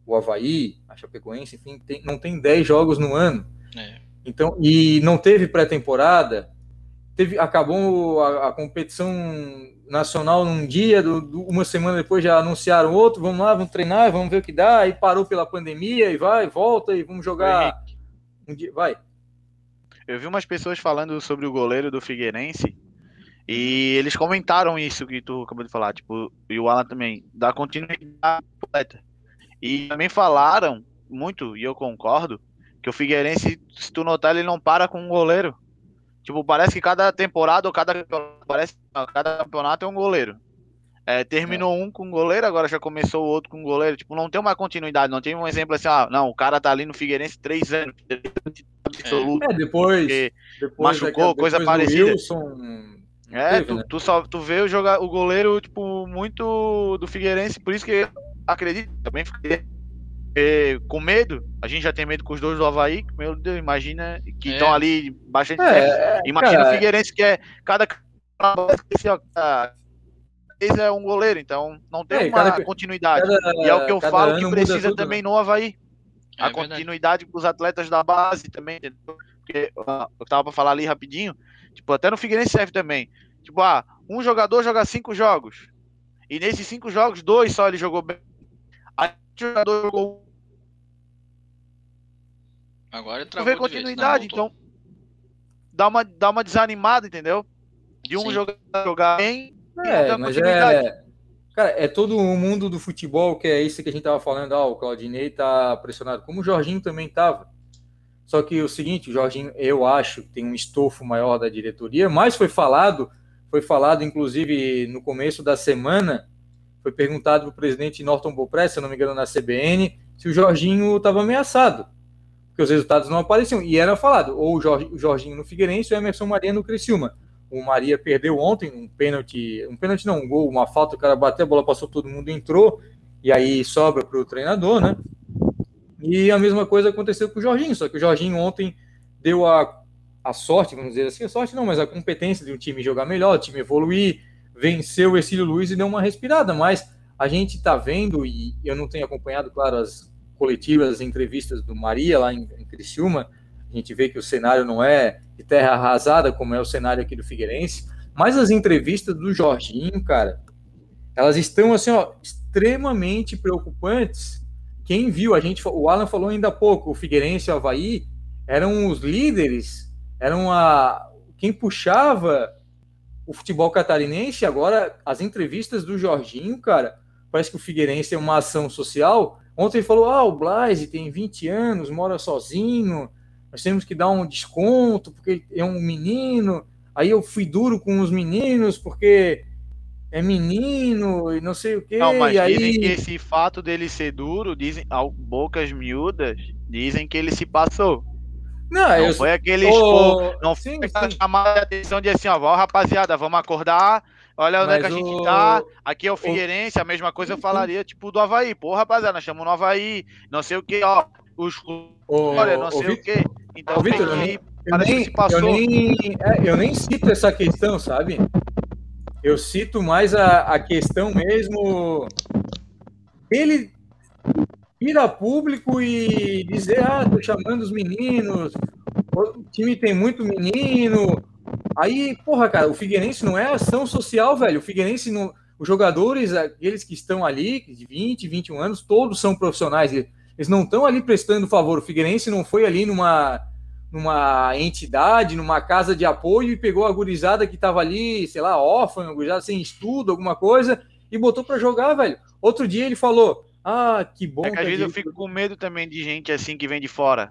Speaker 4: o Havaí, a Chapecoense, enfim, tem, não tem 10 jogos no ano. É. Então, e não teve pré-temporada, teve acabou a, a, competição nacional num dia, do, do, uma semana depois já anunciaram outro, vamos lá, vamos treinar, vamos ver o que dá, aí parou pela pandemia e vai, volta e vamos jogar um dia, vai.
Speaker 3: Eu vi umas pessoas falando sobre o goleiro do Figueirense e eles comentaram isso que tu acabou de falar, tipo, e o Alan também, da continuidade completa. E também falaram muito, e eu concordo, que o Figueirense, se tu notar, ele não para com um goleiro. Tipo, parece que cada temporada ou cada, parece, cada campeonato é um goleiro. É, terminou é. um com goleiro, agora já começou o outro com goleiro. Tipo, não tem uma continuidade, não tem um exemplo assim, ah, não, o cara tá ali no Figueirense três anos.
Speaker 4: Absoluto, é, depois,
Speaker 3: depois machucou, coisa parecida. Wilson, é, teve, tu, né? tu, só tu vê o, jogar, o goleiro, tipo, muito do Figueirense, por isso que acredito, também fiquei é, com medo, a gente já tem medo com os dois do Havaí, meu Deus, imagina que estão é. ali bastante é, Imagina cara, o Figueirense que é cada vez é um goleiro, então não tem é, uma cada, continuidade. Cada, e é o que eu falo que precisa tudo, também né? no Havaí. a é continuidade com os atletas da base também, entendeu? Porque eu tava para falar ali rapidinho, tipo, até no Figueirense serve também. Tipo, ah, um jogador joga cinco jogos. E nesses cinco jogos, dois só ele jogou bem. Aí o jogador jogou
Speaker 1: Agora
Speaker 3: tu vê continuidade, então dá uma, dá uma desanimada, entendeu? De um jogar, jogar bem
Speaker 4: é, mas é, cara, é todo o mundo do futebol que é isso que a gente tava falando, ah, o Claudinei tá pressionado, como o Jorginho também tava. Só que o seguinte, Jorginho, eu acho que tem um estofo maior da diretoria, mas foi falado, foi falado inclusive no começo da semana, foi perguntado para o presidente Norton Bopress, se não me engano, na CBN, se o Jorginho estava ameaçado porque os resultados não apareciam. E era falado, ou o Jorginho no Figueirense ou o Emerson Maria no Criciúma. O Maria perdeu ontem um pênalti, um pênalti não, um gol, uma falta, o cara bateu, a bola passou, todo mundo entrou, e aí sobra para o treinador, né? E a mesma coisa aconteceu com o Jorginho, só que o Jorginho ontem deu a, a sorte, vamos dizer assim, a sorte não, mas a competência de um time jogar melhor, o time evoluir, venceu o Exílio Luiz e deu uma respirada, mas a gente está vendo, e eu não tenho acompanhado, claro, as coletivas, as entrevistas do Maria lá em, em Criciúma, a gente vê que o cenário não é de terra arrasada, como é o cenário aqui do Figueirense, mas as entrevistas do Jorginho, cara, elas estão assim, ó, extremamente preocupantes. Quem viu, a gente, o Alan falou ainda há pouco, o Figueirense e o Havaí eram os líderes, eram a quem puxava o futebol catarinense. Agora, as entrevistas do Jorginho, cara, parece que o Figueirense é uma ação social Ontem ele falou: ah, o Blaise tem 20 anos, mora sozinho, nós temos que dar um desconto porque é um menino. Aí eu fui duro com os meninos porque é menino e não sei o quê. Não,
Speaker 3: mas
Speaker 4: e aí...
Speaker 3: dizem que esse fato dele ser duro, dizem, bocas miúdas, dizem que ele se passou. Não, não eu... foi aquele oh, não sim, foi chamada de atenção de assim, ó, rapaziada, vamos acordar, Olha onde é que a gente tá. Aqui é o Figueirense, a mesma coisa eu falaria, tipo, do Havaí. Pô, rapaziada, nós chamamos no Havaí, não sei o que, ó. Os. Olha, não sei o que. Então,
Speaker 4: ô, Victor, eu nem, eu nem, eu, nem, eu nem cito essa questão, sabe? Eu cito mais a, a questão mesmo. Ele a público e dizer: ah, tô chamando os meninos, o time tem muito menino, Aí, porra, cara, o Figueirense não é ação social, velho. O Figueirense, não, os jogadores, aqueles que estão ali, de 20, 21 anos, todos são profissionais. Eles não estão ali prestando favor. O Figueirense não foi ali numa, numa entidade, numa casa de apoio e pegou a gurizada que estava ali, sei lá, órfã, gurizada sem estudo, alguma coisa, e botou para jogar, velho. Outro dia ele falou: Ah, que bom. É
Speaker 3: que às vezes eu fico com medo também de gente assim que vem de fora.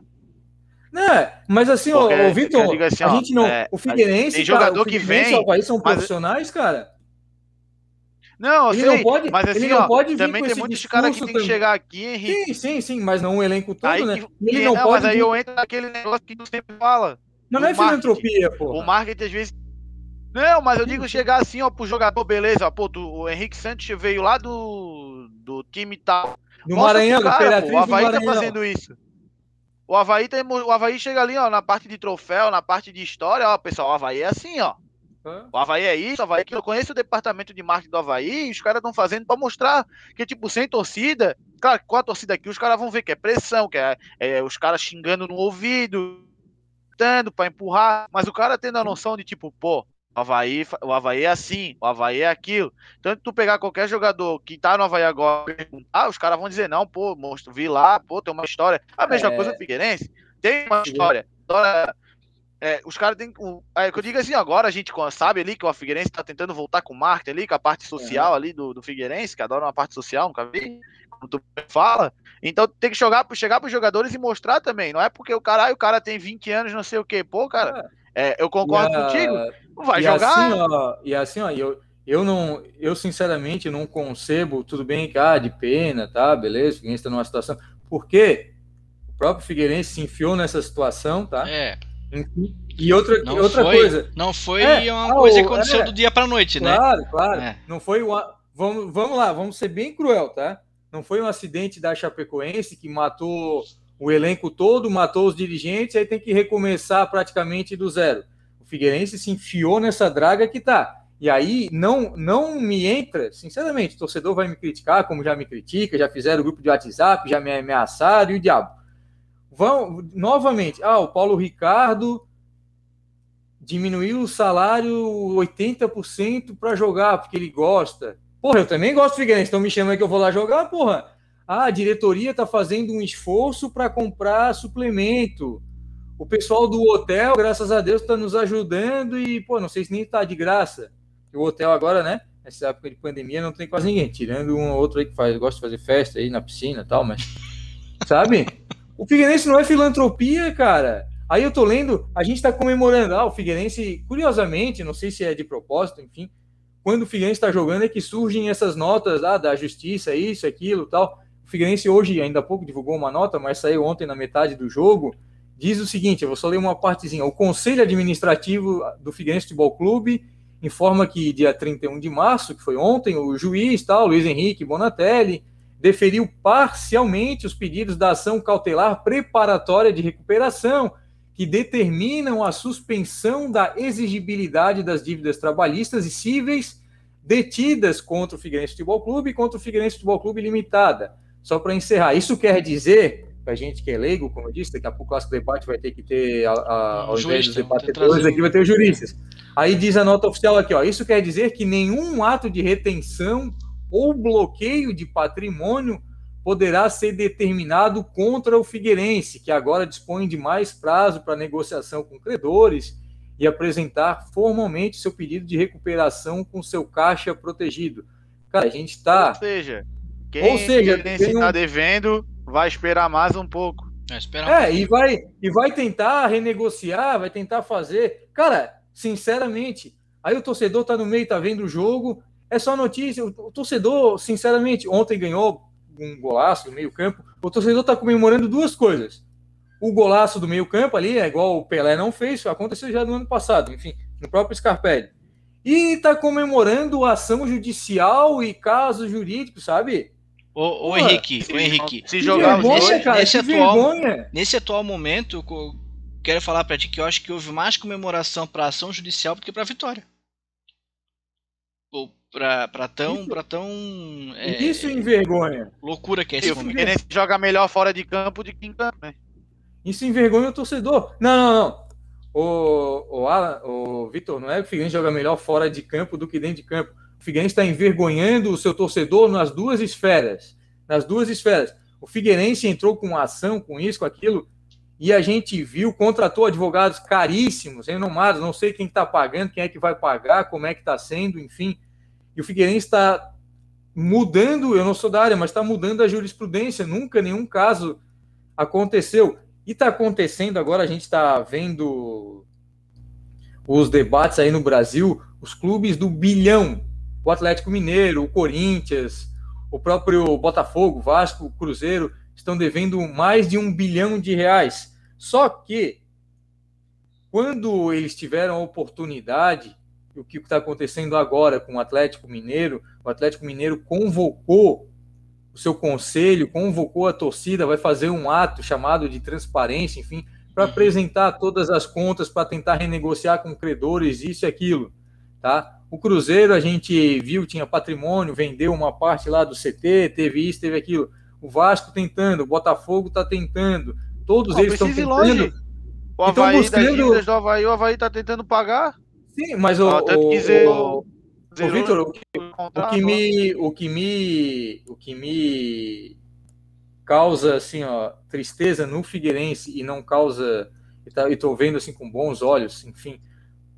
Speaker 4: Né? Mas assim, Porque, ô, Vitor, assim, a gente não. É, o Figueirense.
Speaker 3: Tem jogador cara, que vem. O
Speaker 4: Havaí são profissionais, cara.
Speaker 3: Não, ele sei, não pode, mas assim, ele não ó, pode também tem muitos caras que tem que chegar aqui,
Speaker 4: Henrique. Sim, sim, sim, mas não um elenco todo,
Speaker 3: aí,
Speaker 4: né?
Speaker 3: Ele não, não pode. Mas aí eu entro naquele negócio que tu sempre fala.
Speaker 4: Mas não é filantropia, pô.
Speaker 3: O marketing às vezes. Não, mas eu digo chegar assim, ó, pro jogador, beleza, ó, pô, tu, o Henrique Santos veio lá do, do time tal.
Speaker 4: No Maranhão,
Speaker 3: cara, pô, o Havaí tá fazendo isso. O Havaí, tem, o Havaí chega ali, ó, na parte de troféu, na parte de história, ó, pessoal, o Havaí é assim, ó. O Havaí é isso, o Havaí que eu conheço o departamento de marketing do Havaí e os caras estão fazendo para mostrar que, tipo, sem torcida, claro, com a torcida aqui, os caras vão ver que é pressão, que é, é os caras xingando no ouvido, dando para empurrar, mas o cara tendo a noção de, tipo, pô, o Havaí, o Havaí é assim, o Havaí é aquilo. Tanto tu pegar qualquer jogador que tá no Havaí agora ah, os caras vão dizer, não, pô, monstro, vi lá, pô, tem uma história. A mesma é... coisa do Figueirense, tem uma história. história é, os caras têm. É, que eu digo assim, agora a gente sabe ali que o Figueirense tá tentando voltar com o marketing ali, com a parte social ali do, do Figueirense, que adora uma parte social, nunca vi, como tu fala. Então tem que jogar, chegar pros jogadores e mostrar também. Não é porque o cara, o cara tem 20 anos, não sei o quê. Pô, cara, é, eu concordo a, contigo. Vai jogar.
Speaker 4: Assim, ó, e assim, ó, eu, eu não, eu sinceramente não concebo, tudo bem, cara, ah, de pena, tá? Beleza, o Figueirense tá numa situação. Porque o próprio Figueirense se enfiou nessa situação, tá?
Speaker 1: É.
Speaker 4: E outra, não outra
Speaker 1: foi,
Speaker 4: coisa.
Speaker 1: Não foi é, uma coisa que aconteceu é, do dia para noite,
Speaker 4: né? Claro, claro. É. Não foi uma. Vamos, vamos lá, vamos ser bem cruel, tá? Não foi um acidente da Chapecoense que matou o elenco todo, matou os dirigentes, aí tem que recomeçar praticamente do zero. O Figueirense se enfiou nessa draga que tá. E aí não não me entra, sinceramente, o torcedor vai me criticar, como já me critica, já fizeram o grupo de WhatsApp, já me ameaçaram e o diabo. Vão, novamente, ah, o Paulo Ricardo diminuiu o salário 80% para jogar, porque ele gosta. Porra, eu também gosto do Figueirense, estão me chamando que eu vou lá jogar, porra. Ah, a diretoria está fazendo um esforço para comprar suplemento. O pessoal do hotel, graças a Deus, está nos ajudando e, pô, não sei se nem está de graça. O hotel agora, né? Nessa época de pandemia não tem quase ninguém, tirando um outro aí que faz, gosta de fazer festa aí na piscina e tal, mas. Sabe? O Figueirense não é filantropia, cara. Aí eu tô lendo, a gente está comemorando. Ah, o Figueirense, curiosamente, não sei se é de propósito, enfim, quando o Figueirense está jogando é que surgem essas notas ah, da justiça, isso, aquilo tal. O Figueirense hoje, ainda há pouco, divulgou uma nota, mas saiu ontem na metade do jogo. Diz o seguinte: eu vou só ler uma partezinha. O Conselho Administrativo do Figueirense Futebol Clube informa que dia 31 de março, que foi ontem, o juiz, tal, Luiz Henrique Bonatelli, deferiu parcialmente os pedidos da ação cautelar preparatória de recuperação, que determinam a suspensão da exigibilidade das dívidas trabalhistas e cíveis detidas contra o Figueirense Futebol Clube e contra o Figueirense Futebol Clube Limitada. Só para encerrar, isso quer dizer, para a gente que é leigo, como eu disse, daqui a pouco o clássico debate vai ter que ter, a, a, ao invés dos debatedores aqui, vai ter os juristas. Aí diz a nota oficial aqui, ó, isso quer dizer que nenhum ato de retenção ou bloqueio de patrimônio poderá ser determinado contra o Figueirense, que agora dispõe de mais prazo para negociação com credores e apresentar formalmente seu pedido de recuperação com seu caixa protegido. Cara, a gente está.
Speaker 3: Ou seja, quem, Ou seja, está um... devendo vai esperar mais um pouco.
Speaker 4: É, um e, vai, e vai tentar renegociar, vai tentar fazer. Cara, sinceramente, aí o torcedor está no meio, está vendo o jogo, é só notícia. O, torcedor, sinceramente, ontem ganhou um golaço do meio-campo. O torcedor está comemorando duas coisas. O golaço do meio-campo ali, é igual o Pelé não fez, aconteceu já no ano passado, enfim, no próprio Scarpelli. E está comemorando ação judicial e casos jurídicos, sabe?
Speaker 1: Ô, ô Henrique, ô Henrique,
Speaker 3: se jogar
Speaker 1: vergonha, nesse, cara, nesse atual, nesse atual momento, quero falar para ti que eu acho que houve mais comemoração para ação judicial do que para vitória pra, tão. Isso, pra tão
Speaker 4: é, isso envergonha.
Speaker 1: Loucura que é esse
Speaker 3: momento. Figueirense joga melhor fora de campo do que em campo, né?
Speaker 4: Isso envergonha o torcedor. Não, não, não. O, o, Alan, o Vitor, não é que o Figueirense joga melhor fora de campo do que dentro de campo. O Figueirense está envergonhando o seu torcedor nas duas esferas. Nas duas esferas. O Figueirense entrou com ação, com isso, com aquilo, e a gente viu, contratou advogados caríssimos, renomados, não sei quem está pagando, quem é que vai pagar, como é que está sendo, enfim. E o Figueirense está mudando, eu não sou da área, mas está mudando a jurisprudência. Nunca nenhum caso aconteceu. E está acontecendo agora, a gente está vendo os debates aí no Brasil, os clubes do bilhão, o Atlético Mineiro, o Corinthians, o próprio Botafogo, Vasco, Cruzeiro, estão devendo mais de um bilhão de reais. Só que, quando eles tiveram a oportunidade, o que está acontecendo agora com o Atlético Mineiro, o Atlético Mineiro convocou o seu conselho, convocou a torcida, vai fazer um ato chamado de transparência, enfim, para uhum. apresentar todas as contas, para tentar renegociar com credores, isso e aquilo, tá? O Cruzeiro, a gente viu, tinha patrimônio, vendeu uma parte lá do CT, teve isso, teve aquilo. O Vasco tentando, o Botafogo está tentando, todos eles estão tentando. Longe.
Speaker 3: O Havaí buscando... das dívidas do Havaí, o Havaí está tentando pagar.
Speaker 4: Sim, mas o, ah, o, dizer, o, o Vitor, o, o, que me, o que me, o que me causa assim, ó, tristeza no Figueirense e não causa e estou vendo assim com bons olhos, enfim,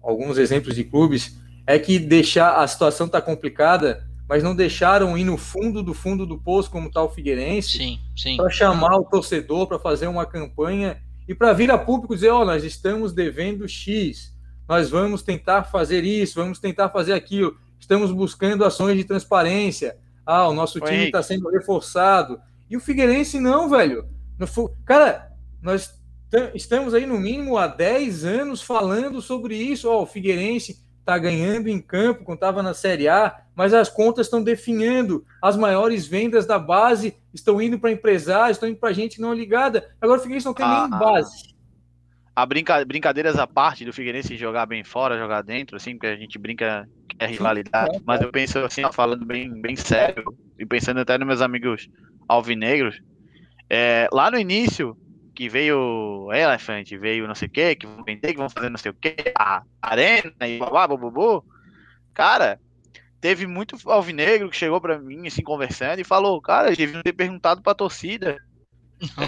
Speaker 4: alguns exemplos de clubes é que deixar a situação tá complicada, mas não deixaram ir no fundo do fundo do poço como está o Figueirense, para chamar o torcedor para fazer uma campanha e para vir a público dizer, ó, oh, nós estamos devendo X, nós vamos tentar fazer isso, vamos tentar fazer aquilo, estamos buscando ações de transparência, ah, o nosso time está sendo reforçado, e o Figueirense não, velho, cara, nós estamos aí no mínimo há 10 anos falando sobre isso, ó, oh, o Figueirense está ganhando em campo quando estava na Série A, mas as contas estão definhando. As maiores vendas da base estão indo para empresários, estão indo para gente não ligada. Agora o Figueirense não tem ah, nem base.
Speaker 3: A brinca, brincadeiras à parte do Figueirense jogar bem fora, jogar dentro, assim, porque a gente brinca que é rivalidade, mas eu penso assim, falando bem, bem sério, e pensando até nos meus amigos alvinegros, é, lá no início, que veio Elephant, veio não sei o que, que vão vender, que vão fazer não sei o que, a Arena e blá, blá, Cara, teve muito alvinegro que chegou para mim, assim, conversando e falou, cara, deviam ter perguntado pra torcida.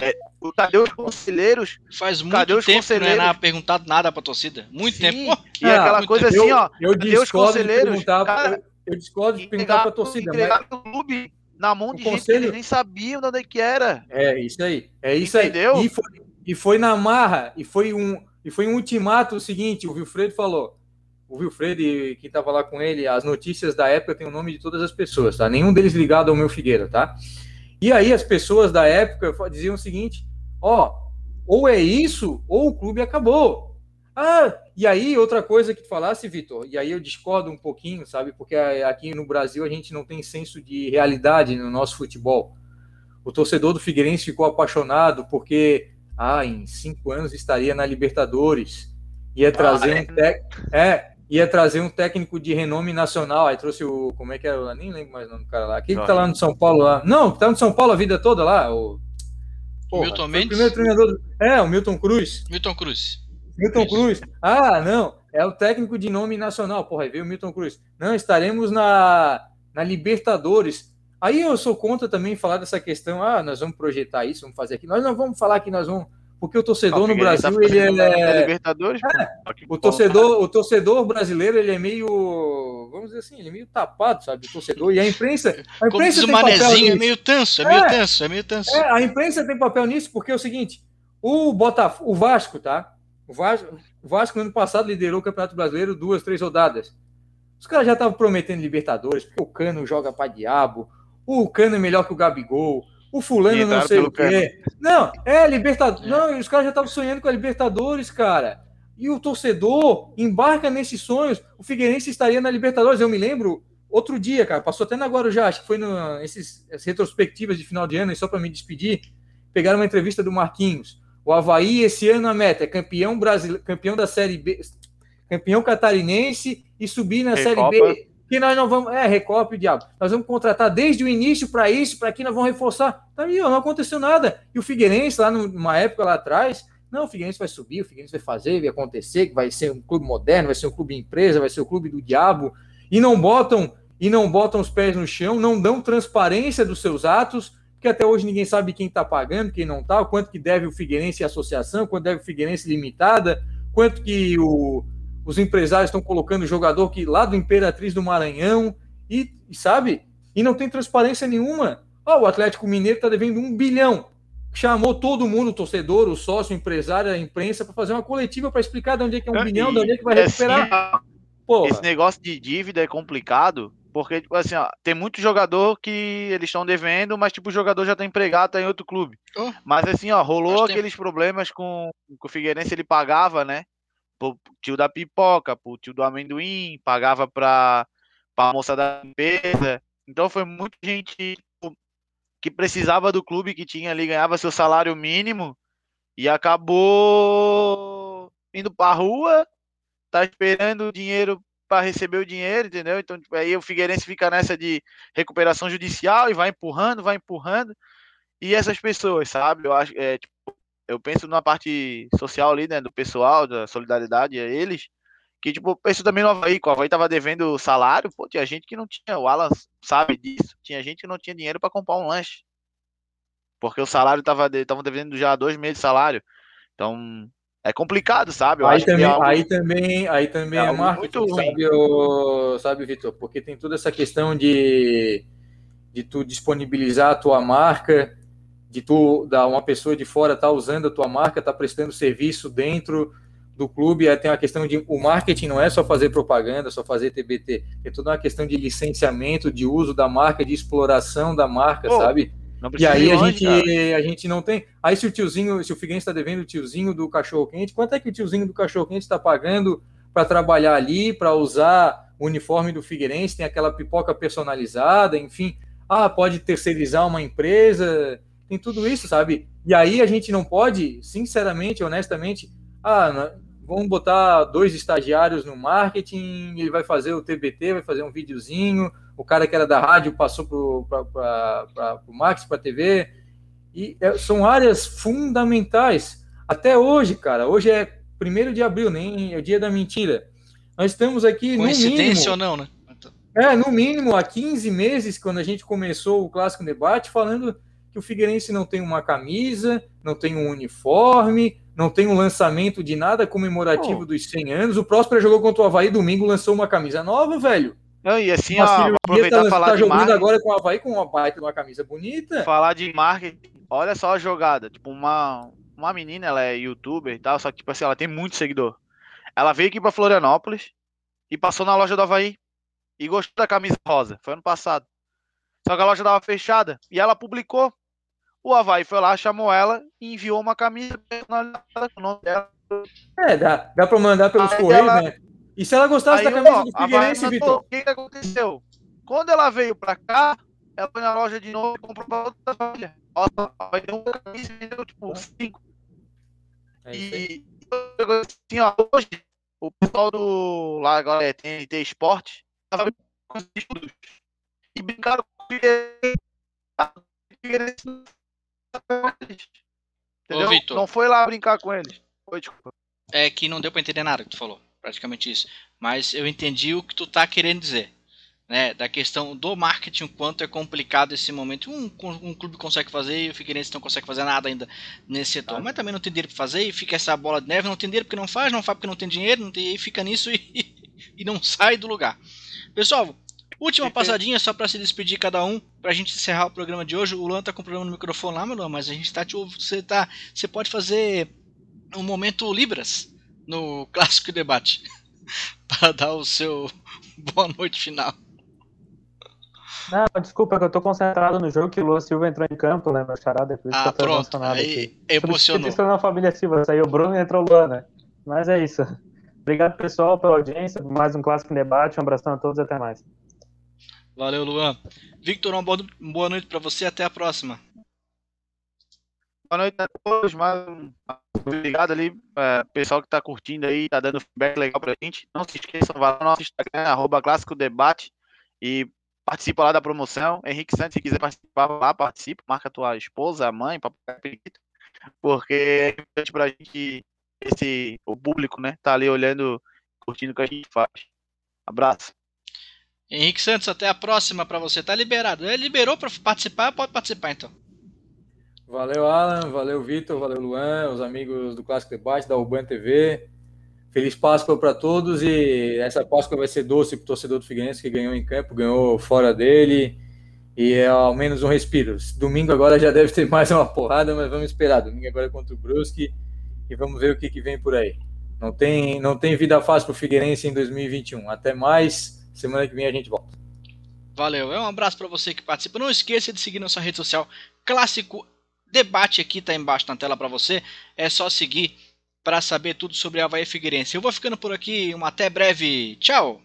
Speaker 3: É, cadê os conselheiros?
Speaker 1: Faz muito cadê os tempo conselheiros? que não é perguntado nada pra torcida. Muito Sim. tempo.
Speaker 3: E ah, aquela coisa assim, ó.
Speaker 4: Eu, eu cadê os conselheiros? Cara, eu, eu discordo de perguntar pra torcida.
Speaker 3: Mas... clube na mão de o gente conselho... que eles nem sabiam de onde é que era.
Speaker 4: É isso aí. É isso Entendeu? aí. E foi, e foi na marra, e foi um, e foi um ultimato o seguinte, o Wilfredo falou. O Wilfredo, que estava lá com ele, as notícias da época tem o nome de todas as pessoas, tá? Nenhum deles ligado ao meu Figueira, tá? E aí as pessoas da época diziam o seguinte: ó, ou é isso, ou o clube acabou. Ah, e aí outra coisa que tu falasse, Vitor, e aí eu discordo um pouquinho, sabe? Porque aqui no Brasil a gente não tem senso de realidade no nosso futebol. O torcedor do Figueirense ficou apaixonado porque, ah, em cinco anos estaria na Libertadores, ia trazer ah, um técnico, é, ia trazer um técnico de renome nacional. Aí trouxe o, como é que era? Eu nem lembro mais o nome do cara lá. Quem que tá lá no São Paulo lá? Não, tá no São Paulo a vida toda lá. O
Speaker 1: Porra, Milton Mendes.
Speaker 4: O primeiro treinador, do... é o Milton Cruz.
Speaker 1: Milton Cruz.
Speaker 4: Milton Cruz. Ah, não, é o técnico de nome nacional. Porra, aí veio o Milton Cruz. Não, estaremos na, na Libertadores. Aí eu sou contra também falar dessa questão. Ah, nós vamos projetar isso, vamos fazer aqui. Nós não vamos falar que nós vamos. Porque o torcedor no Brasil, tá ele é.
Speaker 3: Libertadores, é,
Speaker 4: o, torcedor, o torcedor brasileiro, ele é meio. Vamos dizer assim, ele é meio tapado, sabe? O torcedor. E a imprensa. A imprensa
Speaker 1: Como tem papel é meio tanso, é, é meio tanso, é meio tanso.
Speaker 4: É, a imprensa tem papel nisso, porque é o seguinte: o, Botafogo, o Vasco, tá? O Vasco, o Vasco, no ano passado, liderou o Campeonato Brasileiro duas, três rodadas. Os caras já estavam prometendo Libertadores, porque o Cano joga pra diabo, o Cano é melhor que o Gabigol, o fulano não sei o quê. Não, é Libertadores. Não, os caras já estavam sonhando com a Libertadores, cara. E o torcedor embarca nesses sonhos. O Figueirense estaria na Libertadores. Eu me lembro, outro dia, cara, passou até na Guarujá, acho que foi nesses retrospectivas de final de ano, e só para me despedir, pegaram uma entrevista do Marquinhos. O Havaí, esse ano, a meta é campeão brasileiro, campeão da Série B, campeão catarinense e subir na. Série B. Que nós não vamos. É, Recopa o diabo. Nós vamos contratar desde o início para isso, para que nós vamos reforçar. Tá aí, ó, não aconteceu nada. E o Figueirense, lá numa época lá atrás, não, o Figueirense vai subir, o Figueirense vai fazer, vai acontecer, que vai ser um clube moderno, vai ser um clube empresa, vai ser o clube do diabo. E não botam e não botam os pés no chão, não dão transparência dos seus atos, porque até hoje ninguém sabe quem está pagando, quem não está, quanto que deve o Figueirense e associação, quanto deve o Figueirense limitada, quanto que o, os empresários estão colocando jogador que lá do Imperatriz do Maranhão, e, e sabe? E não tem transparência nenhuma. Oh, o Atlético Mineiro está devendo um bilhão. Chamou todo mundo, o torcedor, o sócio, o empresário, a imprensa, para fazer uma coletiva para explicar de onde é que é um e, bilhão, de onde é que vai recuperar.
Speaker 3: Assim, esse negócio de dívida é complicado, porque, tipo assim, ó, tem muito jogador que eles estão devendo, mas, tipo, o jogador já tá empregado, tá em outro clube. Oh. Mas, assim, ó, rolou aqueles tem... problemas com, com o Figueirense, ele pagava, né? Pro tio da pipoca, pro tio do amendoim, pagava pra, pra moça da limpeza. Então, foi muita gente tipo, que precisava do clube, que tinha ali, ganhava seu salário mínimo e acabou indo pra rua, tá esperando o dinheiro para receber o dinheiro, entendeu? Então, tipo, aí o Figueirense fica nessa de recuperação judicial e vai empurrando, vai empurrando. E essas pessoas, sabe? Eu acho, é, tipo, eu penso na parte social ali, né, do pessoal, da solidariedade a eles, que, tipo, penso também no Havaí, que o Havaí tava devendo salário, pô, tinha gente que não tinha, o Alan sabe disso, tinha gente que não tinha dinheiro para comprar um lanche. Porque o salário tava, estavam devendo já dois meses de salário. Então, é complicado, sabe?
Speaker 4: Eu aí, também, é algo... aí também, aí também é, é marketing, sabe, o, sabe, Vitor? Porque tem toda essa questão de, de tu disponibilizar a tua marca, de tu dar uma pessoa de fora tá usando a tua marca, tá prestando serviço dentro do clube, aí tem a questão de o marketing não é só fazer propaganda, só fazer TBT, é toda uma questão de licenciamento, de uso da marca, de exploração da marca, Pô, sabe? e aí a gente, a gente não tem. Aí se o tiozinho, se o Figueirense está devendo o tiozinho do cachorro quente, quanto é que o tiozinho do cachorro quente está pagando para trabalhar ali, para usar o uniforme do Figueirense, tem aquela pipoca personalizada, enfim. Ah, pode terceirizar uma empresa, tem tudo isso, sabe? E aí a gente não pode, sinceramente, honestamente, ah, vamos botar dois estagiários no marketing, ele vai fazer o TBT, vai fazer um videozinho, o cara que era da rádio passou para o Max, para a TV, e é, são áreas fundamentais. Até hoje, cara, hoje é 1 de abril, nem é o dia da mentira. Nós estamos aqui.
Speaker 1: Coincidência ou não, né?
Speaker 4: É, no mínimo há 15 meses, quando a gente começou o Clássico Debate, falando que o Figueirense não tem uma camisa, não tem um uniforme, não tem um lançamento de nada comemorativo oh. dos 100 anos. O Próspera jogou contra o Havaí domingo, lançou uma camisa nova, velho.
Speaker 3: Não, e assim, ó, aproveitar tá, falar tá
Speaker 4: de jogando marketing. agora com o Havaí com uma baita uma camisa bonita.
Speaker 3: Falar de marketing, olha só a jogada. Tipo, uma, uma menina, ela é youtuber e tal, só que, tipo assim, ela tem muito seguidor. Ela veio aqui pra Florianópolis e passou na loja do Havaí e gostou da camisa rosa. Foi ano passado. Só que a loja tava fechada e ela publicou. O Havaí foi lá, chamou ela e enviou uma camisa personalizada com o nome dela.
Speaker 4: É, dá, dá pra mandar pelos correios, né? E se ela gostasse da camisa ó, do Figueirense, Vitor?
Speaker 3: O que, que aconteceu? Quando ela veio pra cá, ela foi na loja de novo e comprou pra outra família. Vai ter uma camisa e vendeu, tipo, cinco. É e assim, ó, hoje, o pessoal do lá agora é TNT Esporte, tava com os estudos. E brincaram com o Figueirense. Entendeu? Ô, não foi lá brincar com eles. Foi,
Speaker 1: desculpa. É que não deu pra entender nada que tu falou praticamente isso. Mas eu entendi o que tu tá querendo dizer. Né, da questão do marketing, quanto é complicado esse momento. Um, um clube consegue fazer e o Figueirense não consegue fazer nada ainda nesse setor. Ah. Mas também não tem dinheiro para fazer e fica essa bola de neve. Não tem dinheiro porque não faz, não faz porque não tem dinheiro, não tem, e fica nisso e, e não sai do lugar. Pessoal, última passadinha só para se despedir cada um, para a gente encerrar o programa de hoje. O Luan tá com problema no microfone lá, meu Luan, mas a gente tá te Você, tá, você pode fazer um momento Libras no clássico debate para dar o seu boa noite final.
Speaker 2: Não, desculpa, é que eu tô concentrado no jogo que o Lua Silva entrou em campo, né, meu charada, é por isso
Speaker 1: ah, que eu tô pronto, emocionado aí aqui. emocionou.
Speaker 2: Isso na família Silva, saiu o Bruno e entrou o Luan, né? Mas é isso. Obrigado, pessoal, pela audiência, por mais um Clássico Debate, um abração a todos e até mais.
Speaker 1: Valeu, Luan. Victor, uma boa noite para você, até a próxima.
Speaker 3: Boa noite a todos, mais Obrigado ali, é, pessoal que está curtindo aí, tá dando feedback legal pra gente. Não se esqueçam, vá lá no nosso Instagram, arroba Clássico Debate e participa lá da promoção. Henrique Santos, se quiser participar lá, participa, marca tua esposa, a mãe, papai, porque é importante pra gente esse, o público, né, tá ali olhando, curtindo o que a gente faz. Abraço.
Speaker 1: Henrique Santos, até a próxima para você. Tá liberado. Ele liberou para participar, pode participar então.
Speaker 4: Valeu, Alan. Valeu, Vitor. Valeu, Luan. Os amigos do Clássico Debate, da Urban TV. Feliz Páscoa para todos e essa Páscoa vai ser doce para o torcedor do Figueirense que ganhou em campo, ganhou fora dele e é ao menos um respiro. Domingo agora já deve ter mais uma porrada, mas vamos esperar. Domingo agora é contra o Brusque e vamos ver o que, que vem por aí. Não tem, não tem vida fácil para o Figueirense em 2021. Até mais. Semana que vem a gente volta.
Speaker 1: Valeu. É um abraço para você que participa. Não esqueça de seguir nossa rede social Clássico Debate aqui tá embaixo na tela para você. É só seguir para saber tudo sobre Havaí Figueirense. Eu vou ficando por aqui. Um até breve. Tchau.